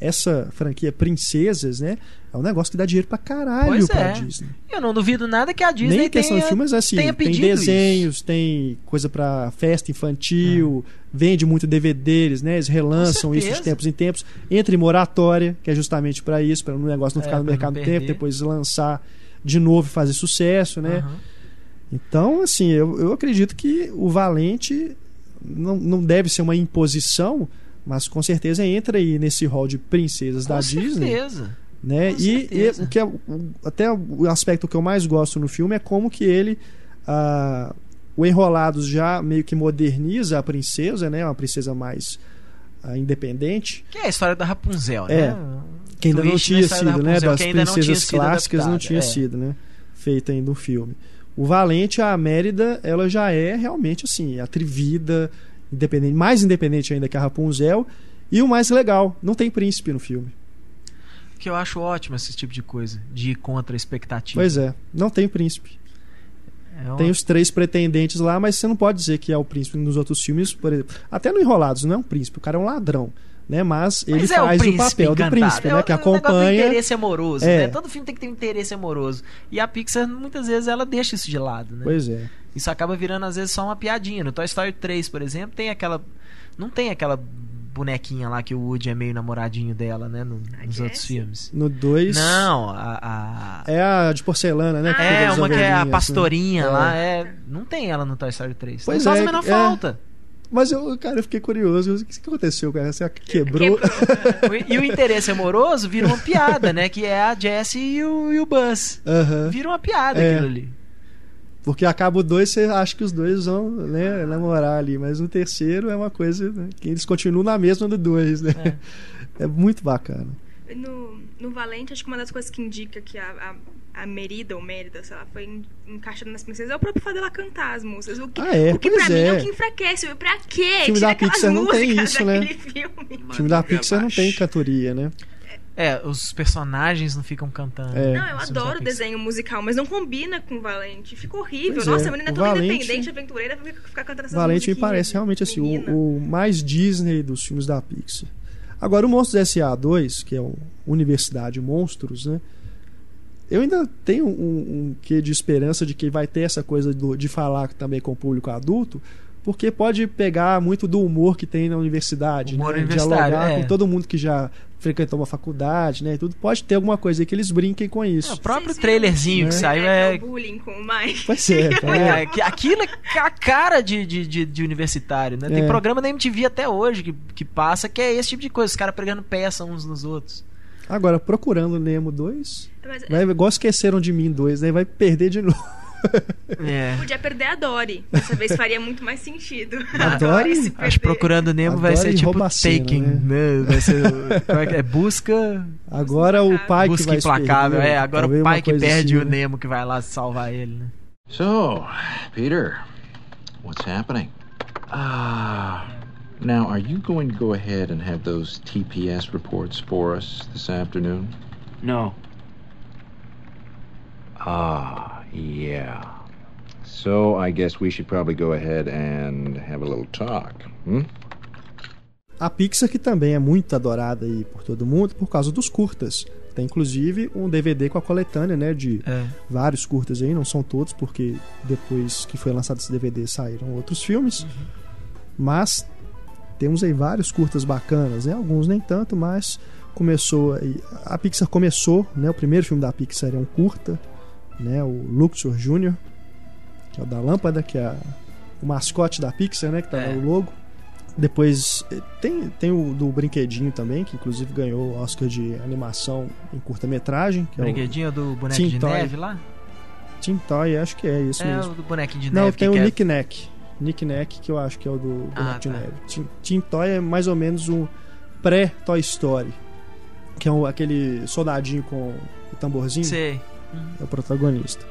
essa franquia Princesas, né, é um negócio que dá dinheiro pra caralho Pois pra é. Disney. Eu não duvido nada que a Disney Nem questão tenha, de filmes assim, tenha tem desenhos, tem coisa pra festa infantil, vende muito DVD, eles, né? Eles relançam isso de tempos em tempos. Entra em moratória, que é justamente pra isso, para o negócio não É, ficar no mercado um tempo, depois lançar de novo e fazer sucesso, né? Aham. Então, assim, eu, eu acredito que o Valente não, não deve ser uma imposição, mas com certeza entra aí nesse hall de princesas da Com Disney certeza. né? Com E, e certeza. o que é, até o aspecto que eu mais gosto no filme é como que ele ah, o Enrolados já meio que moderniza a princesa, né? Uma princesa mais ah, independente, Que é a história da Rapunzel, É. né? que ainda não Twist tinha da sido, né? Rapunzel, Das que ainda não tinha princesas sido clássicas não adaptada, tinha é. sido, né? Feita ainda no filme. O Valente, a Mérida, ela já é realmente assim, atrevida, independente, mais independente ainda que a Rapunzel. E o mais legal, não tem príncipe no filme. Que eu acho ótimo esse tipo de coisa, de ir contra a expectativa. Pois é, não tem príncipe. É uma- Tem os três pretendentes lá, mas você não pode dizer que é o príncipe nos outros filmes, por exemplo. Até no Enrolados, não é um príncipe, o cara é um ladrão, né? Mas ele Mas é faz o, príncipe papel encantado. do príncipe, É né? o- Que é o negócio do acompanha. interesse amoroso, É. né? Todo filme tem que ter um interesse amoroso. E a Pixar, muitas vezes, ela deixa isso de lado, né? Pois é. Isso acaba virando, às vezes, só uma piadinha. No Toy Story 3, por exemplo, tem aquela. Não tem aquela bonequinha lá que o Woody é meio namoradinho dela, né? no- nos outros filmes. No 2. Não, a. a- É a de porcelana, né? que Ah, É, uma que é a né? pastorinha É. lá. É, não tem ela no Toy Story 3. Pois não faz é, a menor é. falta. Mas eu, cara, eu fiquei curioso. O que que aconteceu, cara? Você quebrou? E o interesse amoroso vira uma piada, né? Que é a Jessie e o, e o Buzz. Aham. Vira uma piada É. aquilo ali. Porque acaba o dois, você acha que os dois vão né, namorar ali. Mas no terceiro é uma coisa né, que eles continuam na mesma do dois, né? É. muito bacana. No, no Valente, acho que uma das coisas que indica que a, a, a Merida, ou Mérida, sei lá, foi en- encaixada nas princesas é o próprio fato dela cantar as músicas. O que, Ah, é? o que pra mim é é. o que enfraquece. Pra quê? filme Tira da Pixar não tem músicas isso, né? daquele filme. O filme da Pixar não tem cantoria, né? É, os personagens não ficam cantando. É. Não, eu adoro desenho musical, mas não combina com o Valente. Fica horrível. Pois Nossa, é, a menina é o toda Valente- independente, aventureira, fica, ficar cantando essas Valente me parece realmente assim, o, o mais Disney dos filmes da Pixar. Agora, o Monstros S.A.2, que é o Universidade Monstros, né? Eu ainda tenho um, um quê de esperança de que vai ter essa coisa do- de falar também com o público adulto, porque pode pegar muito do humor que tem na universidade, Humor né? universitário, dialogar é. com todo mundo que já frequentou uma faculdade, né? E tudo pode ter alguma coisa aí que eles brinquem com É, isso. o próprio Vocês trailerzinho Né? que saiu É, é. o bullying com o Mike. Vai ser, tá? É, aquilo é a cara de, de, de- de universitário, né? Tem É. programa da MTV até hoje que, que passa que é esse tipo de coisa, os caras pregando peça uns nos outros. Agora, procurando Nemo 2, Mas, vai, igual esqueceram de mim 2, né? Vai perder de novo. É. Podia perder a Dory. Dessa vez faria muito mais sentido. A Dory? se Acho que procurando Nemo vai Adoro ser tipo Taking, né? né? Vai ser. é, que é? Busca. Agora o pai que busca vai se implacável. perder, É, agora o pai que perde assim, o né? Nemo que vai lá salvar ele, né? So, Peter, what's happening? Now, are you going to go ahead and have those TPS reports for us this afternoon? No. Ah, yeah. So, I guess we should probably go ahead and have a little talk, hmm? A Pixar que também é muito adorada aí por todo mundo por causa dos curtas. Tem inclusive um DVD com a coletânea, né, de É. vários curtas aí, não são todos porque depois que foi lançado esse DVD saíram outros filmes. Mas temos aí vários curtas bacanas, né? Alguns nem tanto, mas começou a Pixar começou, né, o primeiro filme da Pixar é um curta, né, o Luxor Jr., que é o da lâmpada, que é o mascote da Pixar, né, que tá É. no logo. Depois eh, tem, tem o do Brinquedinho também, que inclusive ganhou o Oscar de animação em curta-metragem, que Brinquedinho do bonequinho Teen de neve lá? é o Tim Toy, acho que é isso É, mesmo. o do bonequinho de Não, neve. tem que o Nick Nack. Nick Nack, que eu acho que é o do boneco Ah, tá. neve. Tim, Tim Toy é mais ou menos um pré-Toy Story. Que é um- aquele soldadinho com o tamborzinho. Sei. É o protagonista.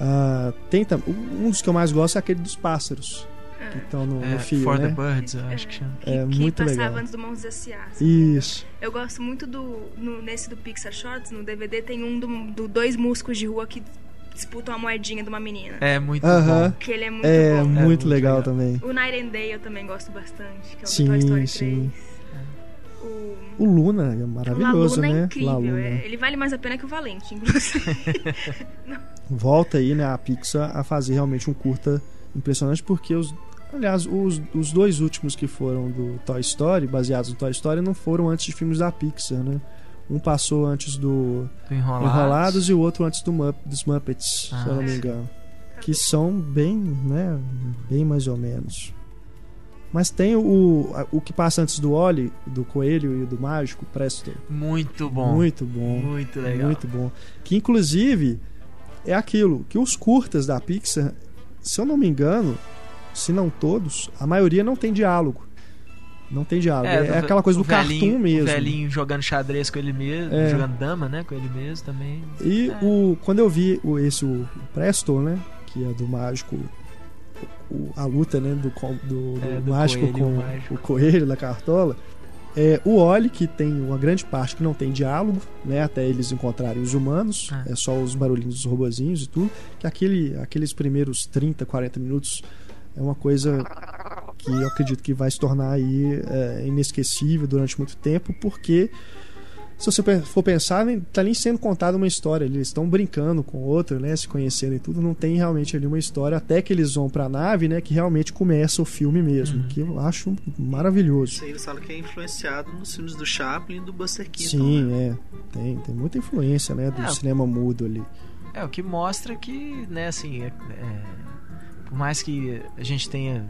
Ah, tem um dos que eu mais gosto é aquele dos pássaros. Que estão no, É, no fio, For né? the Birds, eu acho que chama. Que, É que muito passava legal. antes do Mãos S.A. assim. Isso. Eu gosto muito do. no- nesse do Pixar Shorts, no DVD, tem um do, do dois músicos de rua que disputam a moedinha de uma menina. É muito Aham. bom. Que ele é muito É, bom. muito, muito legal, legal. também. O Night and Day eu também gosto bastante, que é o Sim, Toy Story 3. sim. O, O Luna é maravilhoso, Luna né? é incrível. Luna. é. ele vale mais a pena que o Valente, inclusive. volta aí, né, a Pixar a fazer realmente um curta impressionante, porque os. Aliás, os, os dois últimos que foram do Toy Story, baseados no Toy Story, não foram antes de filmes da Pixar, né? Um passou antes do Do Enrolados. Enrolados e o outro antes do Mupp- dos Muppets, se eu não me Ah. engano. Que são bem, né? Bem mais ou menos. Mas tem o, o que passa antes do Oli, do Coelho e do Mágico, Presto. Muito bom. Muito bom. Muito legal. Muito bom. Que inclusive é aquilo que os curtas da Pixar, se eu não me engano, se não todos, a maioria não tem diálogo. Não tem diálogo. É, do- aquela coisa do cartoon velhinho- mesmo. O velhinho jogando xadrez com ele mesmo, É. jogando dama, né? Com ele mesmo também. E É. o, quando eu vi o, esse o Presto, né? Que é do mágico. o- a luta né, do, com- do, do É, do mágico coelho e o com mágico. o coelho da cartola. É, o Oli, que tem uma grande parte que não tem diálogo, né, até eles encontrarem os humanos, É. é só os barulhinhos dos robozinhos e tudo. Que aquele, aqueles primeiros 30, 40 minutos é uma coisa que eu acredito que vai se tornar aí é, inesquecível durante muito tempo, porque se você for pensar, nem, tá nem sendo contada uma história, eles estão brincando com o outro, né, se conhecendo e tudo, não tem realmente ali uma história até que eles vão pra nave, né, que realmente começa o filme mesmo, Uhum. que eu acho maravilhoso. Isso aí eles falam que é influenciado nos filmes do Chaplin e do Buster Keaton. Sim, né? é. Tem, tem muita influência, né, do É. cinema mudo ali. É, o que mostra que, né, assim, é- é, por mais que a gente tenha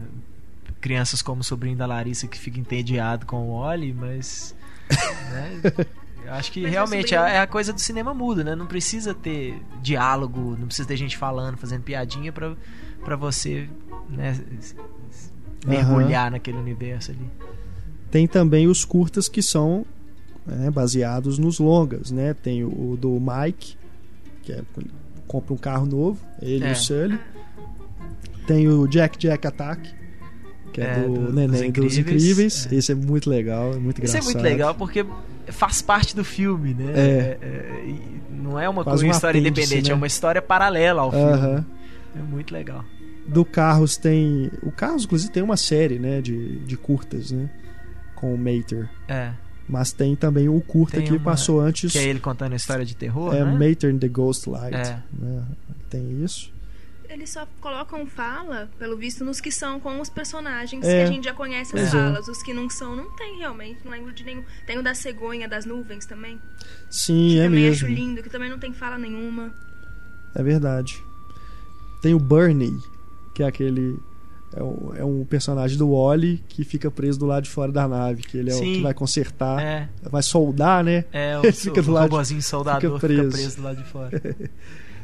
crianças como o sobrinho da Larissa que fica entediado com o Oli, mas. né, eu acho que Mas realmente meu sobrinho- é a coisa do cinema mudo, né? Não precisa ter diálogo, não precisa ter gente falando, fazendo piadinha pra, pra você né, mergulhar naquele universo ali. Tem também os curtas que são né, baseados nos longas, né? Tem o, o do Mike, que é compra um carro novo, ele e É. o Sully. Tem o Jack Jack Attack, que é, É, do, do- Neném dos dos Incríveis. Incríveis. É. Esse é muito legal, é muito Isso é engraçado. muito legal porque faz parte do filme, né? É. é, e não é uma, coisa, um história independente, né? é uma história paralela ao filme. Aham. É muito legal. Do Carros tem. O Carros, inclusive, tem uma série, né? De, de curtas, né? Com o Mater. É. Mas tem também o curta Tem que uma- passou antes. Que é ele contando a história de terror, é né? Mater in the Ghost Light. É. né? Tem isso. Eles só colocam fala, pelo visto, nos que são com os personagens É. que a gente já conhece as é. falas. Os que não são, não tem realmente. Não lembro de nenhum. Tem o da cegonha, das nuvens também. Sim, que é também mesmo. acho lindo, que também não tem fala nenhuma. É verdade. Tem o Bernie, que é aquele. É um, é um personagem do Wally que fica preso do lado de fora da nave, que ele é o Sim. que vai consertar, É, vai soldar, né? é o, Ele fica do o lado- robozinho soldador fica fica preso. preso. do lado de fora.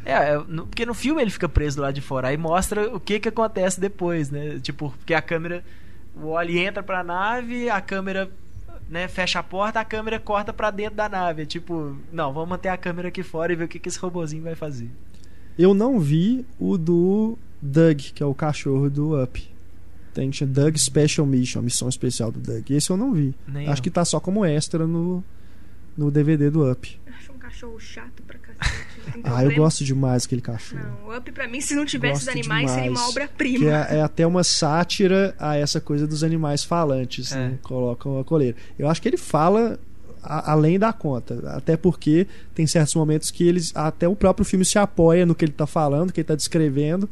É, é, no- porque no filme ele fica preso do lado de fora. Aí mostra o que que acontece depois, né? Tipo, porque a câmera. O Wally entra pra nave, a câmera. Né, fecha a porta, a câmera corta pra dentro da nave. É tipo, não, vamos manter a câmera aqui fora e ver o que, que esse robozinho vai fazer. Eu não vi o do Doug, que é o cachorro do Up. Tem tinha Doug Special Mission, missão especial do Doug. Esse eu não vi. Nem Acho eu. que tá só como extra no, no DVD do Up. Eu acho um cachorro chato pra cacete. Tem Ah, eu gosto demais daquele cachorro. Não, o Up pra mim, se não tivesse os Gosto animais, seria uma demais. obra-prima. Que é, é até uma sátira a essa coisa dos animais falantes, É. né? Colocam a coleira. Eu acho que ele fala a- além da conta. Até porque tem certos momentos que eles. Até o próprio filme se apoia no que ele tá falando, que ele tá descrevendo,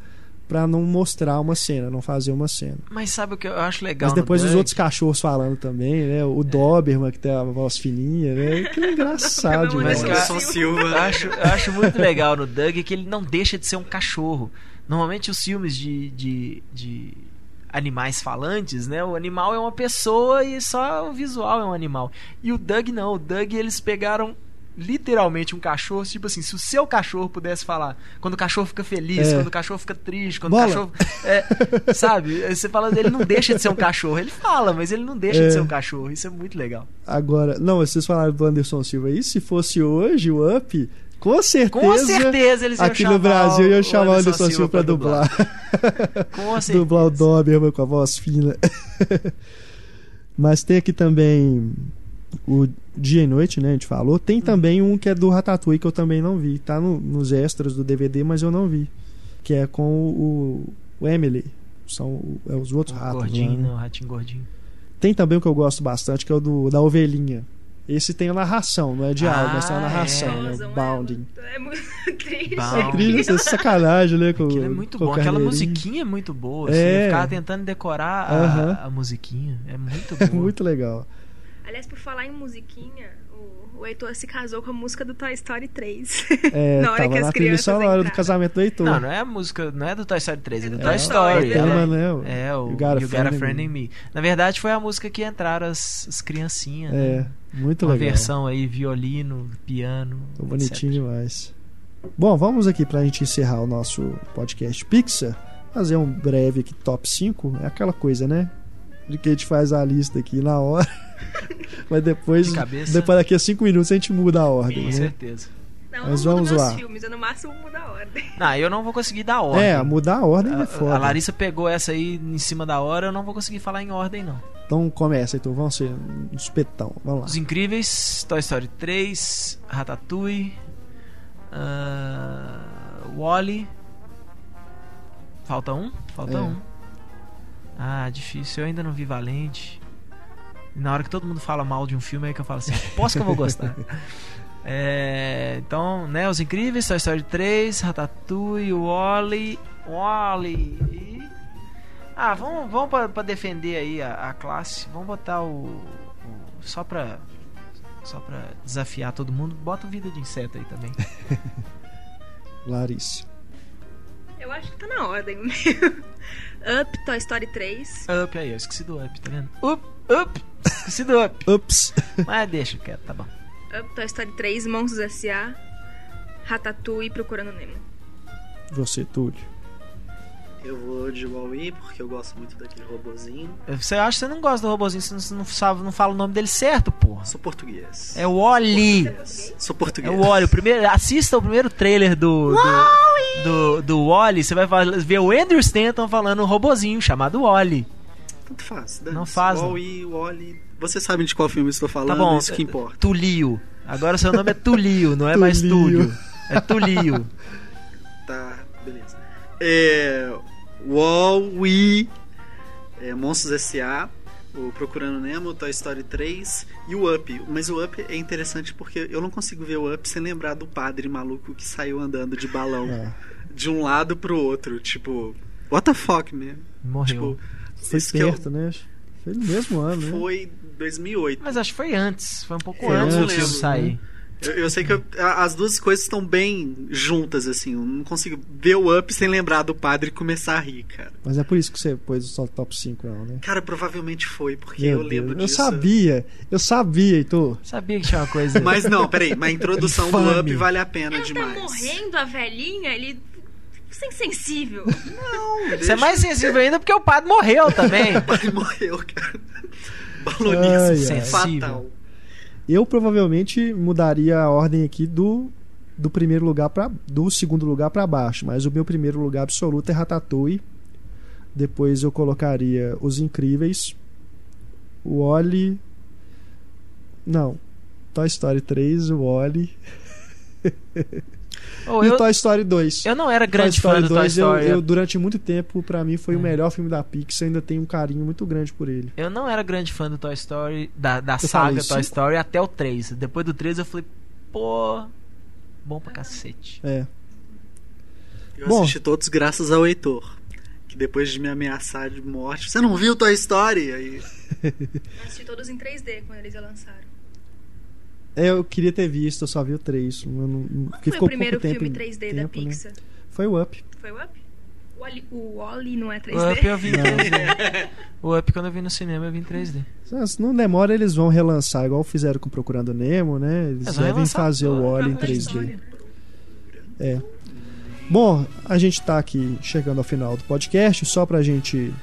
pra não mostrar uma cena, não fazer uma cena. Mas sabe o que eu acho legal? Mas no depois os Doug? outros cachorros falando também, né? O Doberman, que tem a voz fininha, né? Que é engraçado é. Mas, cara, Silva. acho, eu acho muito legal no Doug que ele não deixa de ser um cachorro. Normalmente os filmes de, de, de animais falantes, né? O animal é uma pessoa e só o visual é um animal. E o Doug não, o Doug eles pegaram literalmente um cachorro, tipo assim, se o seu cachorro pudesse falar, quando o cachorro fica feliz, É. quando o cachorro fica triste, quando Bola. o cachorro, é, sabe? Você fala dele não deixa de ser um cachorro, ele fala, mas ele não deixa É. de ser um cachorro. Isso é muito legal. Agora, não, vocês falaram do Anderson Silva aí, se fosse hoje o Up, com certeza. Com certeza eles iam Aqui no Brasil iam chamar o Anderson Silva pra dublar. Com certeza. dublar o Doberman com a voz fina. Mas tem aqui também o Dia e Noite, né? A gente falou. Tem também um que é do Ratatouille que eu também não vi. Tá no- nos extras do DVD, mas eu não vi. Que é com o, o Emily. São é os outros O ratos. gordinho, né? né? O ratinho gordinho. Tem também o que eu gosto bastante, que é o do, da ovelhinha. Esse tem a narração, não é diálogo, mas tem a Ah, narração, é. né? Bounding. É, muito triste. Bounding. É triste, essa sacanagem, né? Com, Aquilo é muito com bom. Aquela musiquinha é muito boa. Assim, É. Eu ficava tentando decorar a, Aham. a musiquinha. É muito É boa. muito legal. Aliás, por falar em musiquinha, o, o Heitor se casou com a música do Toy Story 3. É, Na hora tava que as na trilha crianças sonora do entraram. casamento do Heitor. Não, não é a música, não é do Toy Story 3, é do É Toy do Story. Toy o tema, é, né? o- é, o You Got a You Got a Friend in Friend Me. Me. Na verdade, foi a música que entraram as, as criancinhas. É, né? muito Uma legal. versão aí, violino, piano. Tô etc. bonitinho demais. Bom, vamos aqui pra gente encerrar o nosso podcast Pixar. Fazer um breve aqui top 5. É aquela coisa, né? De que a gente faz a lista aqui na hora. Mas depois, De cabeça. depois daqui a 5 minutos a gente muda a ordem, Com né? certeza. Não, Mas eu não vamos lá. filmes, eu no máximo mudo a ordem. Não, eu não vou conseguir dar ordem. É, mudar a ordem é A, foda. a Larissa pegou essa aí em cima da hora, eu não vou conseguir falar em ordem, não. Então começa, então vamos ser um espetão. Vamos lá. Os Incríveis, Toy Story 3, Ratatouille, ah, Wally. Falta um? Falta É. um. Ah, difícil. Eu ainda não vi Valente. Na hora que todo mundo fala mal de um filme, é que eu falo assim: posso que eu vou gostar. É, então, né? Os Incríveis, Toy Story 3, Ratatouille, Wally. Wally. E... Ah, vamos, vamos pra, pra defender aí a, a classe. Vamos botar o. o- só pra. Só pra desafiar todo mundo, bota o Vida de Inseto aí também. Larissa. Eu acho que tá na ordem. Up, Toy Story 3. Up aí, eu esqueci do Up, tá vendo? Up, Up! Esqueci do Up. Ups. Mas deixa quieto, tá bom. Up, Toy Story 3, Monstros S.A., Ratatouille e Procurando Nemo. Você, Túlio. Eu vou de Wall-E porque eu gosto muito daquele robozinho. Você acha que você não gosta do robozinho, você não, sabe, não fala o nome dele certo, porra. Sou português. É o Oli. Sou É português. o Oli. O primeiro, assista o primeiro trailer do do, do, do Wally, você vai ver o Andrew Stanton falando um robozinho chamado Wally. Tanto faz. dane-se. Não faz. Wall-E, Wall-E. Vocês sabem de qual filme estou falando, Tá bom. isso que importa. Tulio. Agora seu nome é Tulio, não é mais Tulio. Túlio. É Tulio. Tá, beleza. É, Wall-E, é, Monstros S.A., o Procurando Nemo, Toy Story 3 e o Up. Mas o Up é interessante porque eu não consigo ver o Up sem lembrar do padre maluco que saiu andando de balão É. de um lado pro outro. Tipo, what the fuck, man? Morreu. Tipo, Foi isso que eu- né? Foi no mesmo ano, né? Foi 2008. Mas acho que foi antes. Foi um pouco Foi antes do antes, filme né? Eu, eu sei que eu- as duas coisas estão bem juntas, assim. Eu não consigo ver o Up sem lembrar do padre e começar a rir, cara. Mas é por isso que você pôs só top 5, não, né? Cara, provavelmente foi, porque Meu eu lembro Deus, disso. Eu sabia, eu sabia, Heitor. Sabia que tinha uma coisa. Mas não, peraí, mas a introdução do. Up vale a pena Ela demais. tá morrendo, a velhinha, ele. Você é insensível. Você é mais sensível ainda porque o padre morreu também. Ele morreu, cara. Ai, Balonismo ai. fatal. Eu provavelmente mudaria a ordem aqui do do primeiro lugar para do segundo lugar para baixo, mas o meu primeiro lugar absoluto é Ratatouille. Depois eu colocaria Os Incríveis, o Oli, não, Toy Story 3, o Oli Ô, e eu, o Toy Story 2. eu não era Toy grande fã do Toy 2, eu- Story. Eu, durante muito tempo, pra mim, foi o É. melhor filme da Pixar. Ainda tenho um carinho muito grande por ele. Eu não era grande fã do Toy Story, da, da Eu saga Toy cinco? Story até o 3. Depois do 3 eu falei, pô, bom pra cacete. É. Eu Bom. assisti todos graças ao Heitor. Que depois de me ameaçar de morte, você não viu Toy Story? Aí, Eu assisti todos em 3D quando eles lançaram. É, Eu queria ter visto, eu só vi o 3. Eu não, não- Qual foi ficou o primeiro filme em 3D da tempo, né? Pixar? Foi o Up. Foi o Up? O Wally, o Wally não é O 3D? Up eu vi em 3D. O Up quando eu vi no cinema eu vi em 3D. Se não demora, eles vão relançar, igual fizeram com Procurando Nemo, né? Eles vão devem fazer o Wally em a 3D. história. É. Bom, a gente tá aqui chegando ao final do podcast, só pra gente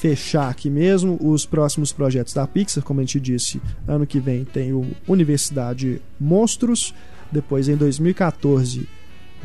fechar aqui mesmo os próximos projetos da Pixar, como a gente disse, ano que vem tem o Universidade Monstros, depois em 2014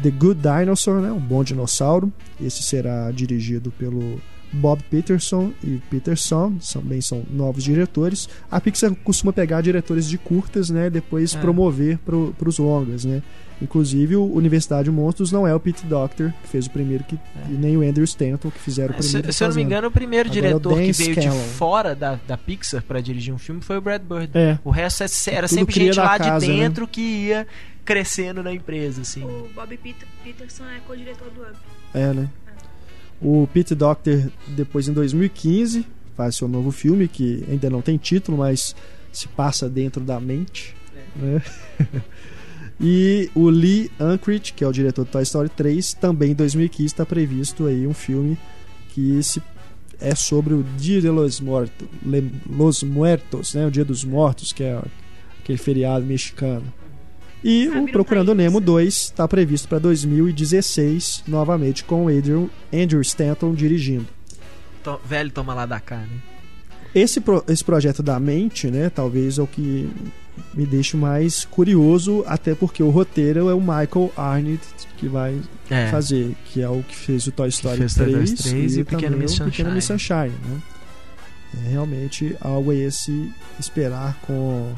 The Good Dinosaur, né, um bom dinossauro. Esse será dirigido pelo Bob Peterson e Peterson, também são novos diretores. A Pixar costuma pegar diretores de curtas, né, depois É. promover para os longas, né. Inclusive, o Universidade Monstros não é o Pete Doctor, que fez o primeiro, que, e nem o Andrew Stanton, que fizeram o É, se, primeiro. se eu não me engano, o primeiro Agora é o diretor que Dan veio Scanlon. de fora da, da Pixar pra dirigir um filme foi o Brad Bird. É, O resto é- era Tudo sempre gente lá casa, de né? dentro que ia crescendo na empresa, assim. O Bob Peter- Peterson é co-diretor do Up. é, né? O Pete Doctor, depois em 2015, faz seu novo filme, que ainda não tem título, mas se passa dentro da mente. né? e o Lee Unkrich, que é o diretor do Toy Story 3, também em 2015 está previsto aí um filme que se é sobre o Dia de los Muertos, Le- los Muertos, né? o Dia dos Mortos, que é aquele feriado mexicano. E o Procurando Nemo você. 2 está previsto para 2016, novamente com o Adrian, Andrew Stanton dirigindo. To- velho toma lá da cá, né? Esse, pro- esse projeto da mente, né, talvez é o que me deixe mais curioso, até porque o roteiro é o Michael Arnett que vai É. fazer, que é o que fez o Toy Story fez Toy 3, Story 3 e o também Pequeno Miss o Pequeno Miss Sunshine. Sunshine, né? É realmente algo a esse esperar com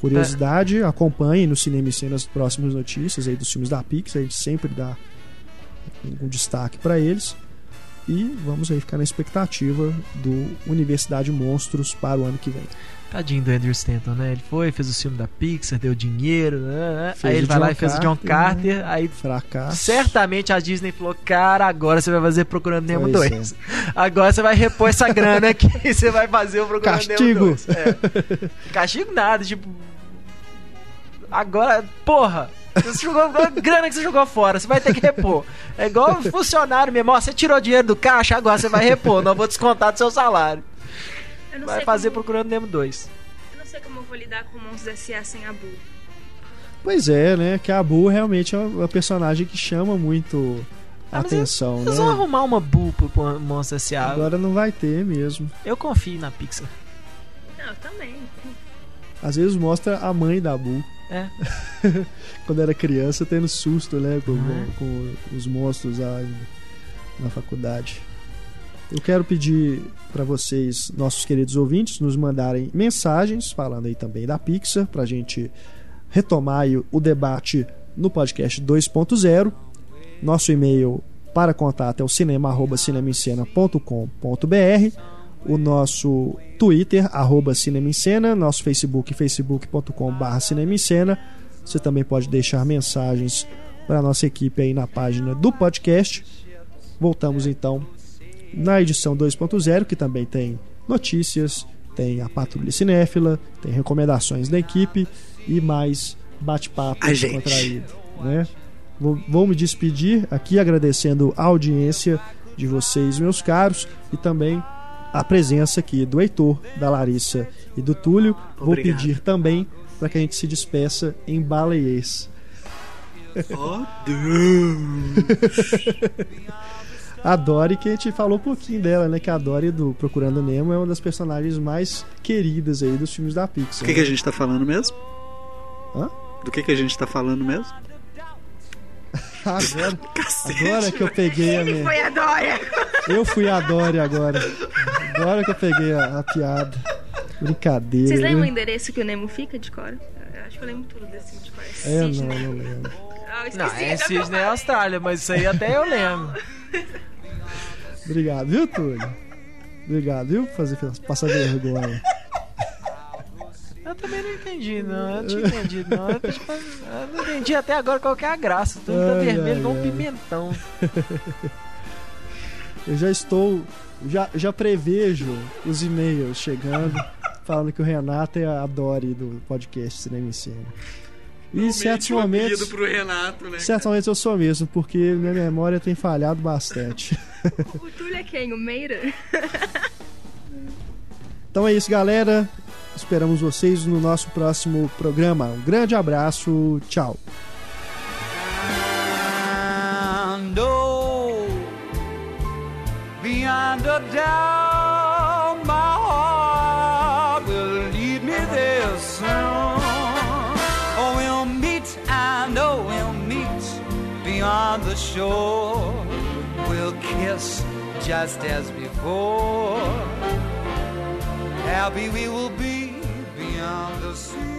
curiosidade. Acompanhe no Cinema e Cena as próximas notícias aí dos filmes da Pixar, a gente sempre dá um destaque para eles. E vamos aí ficar na expectativa do Universidade Monstros para o ano que vem. Tadinho do Andrew Stanton, né? Ele foi, fez o filme da Pixar, deu dinheiro, né? né? Aí ele vai lá e fez o John Carter, Carter, aí Fracasso. certamente a Disney falou, cara, agora você vai fazer Procurando Nemo Pois 2. Agora você vai repor essa grana aqui e você vai fazer o Procurando Castigo. Nemo 2. É. Castigo nada, tipo... Agora, porra... Você jogou a grana que você jogou fora, você vai ter que repor. É igual funcionário mesmo, ó, você tirou dinheiro do caixa, agora você vai repor, não vou descontar do seu salário. Vai fazer como, Procurando Nemo 2. Eu não sei como eu vou lidar com Monstros S.A. sem a Boo. Pois é, né? Que a Boo realmente é uma personagem que chama muito Ah, atenção, Eles vão né? arrumar uma Boo pro Monstro S.A. Agora não vai ter mesmo. Eu confio na Pixar. Não, eu também. Às vezes mostra a mãe da Bu. É. Quando era criança, tendo susto, né? Com, Uhum. com os monstros lá na faculdade. Eu quero pedir para vocês, nossos queridos ouvintes, nos mandarem mensagens falando aí também da Pixar, pra gente retomar o debate no podcast 2.0. Nosso e-mail para contato é o cinema@cinemascena.com.br. O nosso Twitter, arroba Cinema em Cena, nosso Facebook, facebook.com.br Cinema em Cena. Você também pode deixar mensagens para a nossa equipe aí na página do podcast. Voltamos então na edição 2.0, que também tem notícias, tem a Patrulha Cinéfila, tem recomendações da equipe e mais bate-papo A gente. descontraído, né? Vou, vou me despedir aqui agradecendo a audiência de vocês, meus caros, e também a presença aqui do Heitor, da Larissa e do Túlio. Vou Obrigado. pedir também para que a gente se despeça em baleiês. Oh, Deus. A Dory, que a gente falou um pouquinho dela, né? Que a Dory do Procurando Nemo é uma das personagens mais queridas aí dos filmes da Pixar. Do que, que a né? gente tá falando mesmo? Hã? Do que, que a gente tá falando mesmo? Agora, Cacete. agora que eu peguei a minha... Foi a Dória! Eu fui a Dory agora. Agora que eu peguei a, a piada. Brincadeira. Vocês lembram o né? endereço que o Nemo fica de cor? Eu acho que eu lembro tudo desse filme de cor. É, não, Sidney. não lembro. Ah, Não, é Sydney falei. Austrália, mas isso aí até eu lembro. Obrigado, viu, Túlio? Obrigado, viu? por Fazer passar vergonha. Eu também não entendi, não. Eu tinha entendido, não. Eu, tipo, eu não entendi até agora qual que é a graça. Tudo tá vermelho igual um pimentão. Eu já estou. Já, já prevejo os e-mails chegando, falando que o Renato é a Dory do podcast Cinema em Cena. E em certos momentos. pro Renato, né? Certos momentos eu sou mesmo, porque minha memória tem falhado bastante. O Túlio é quem? O Meira? Então é isso, galera. Esperamos vocês no nosso próximo programa. Um grande abraço, tchau. Oh, beyond on the shore. We'll kiss just as before. Happy we will be beyond the sea.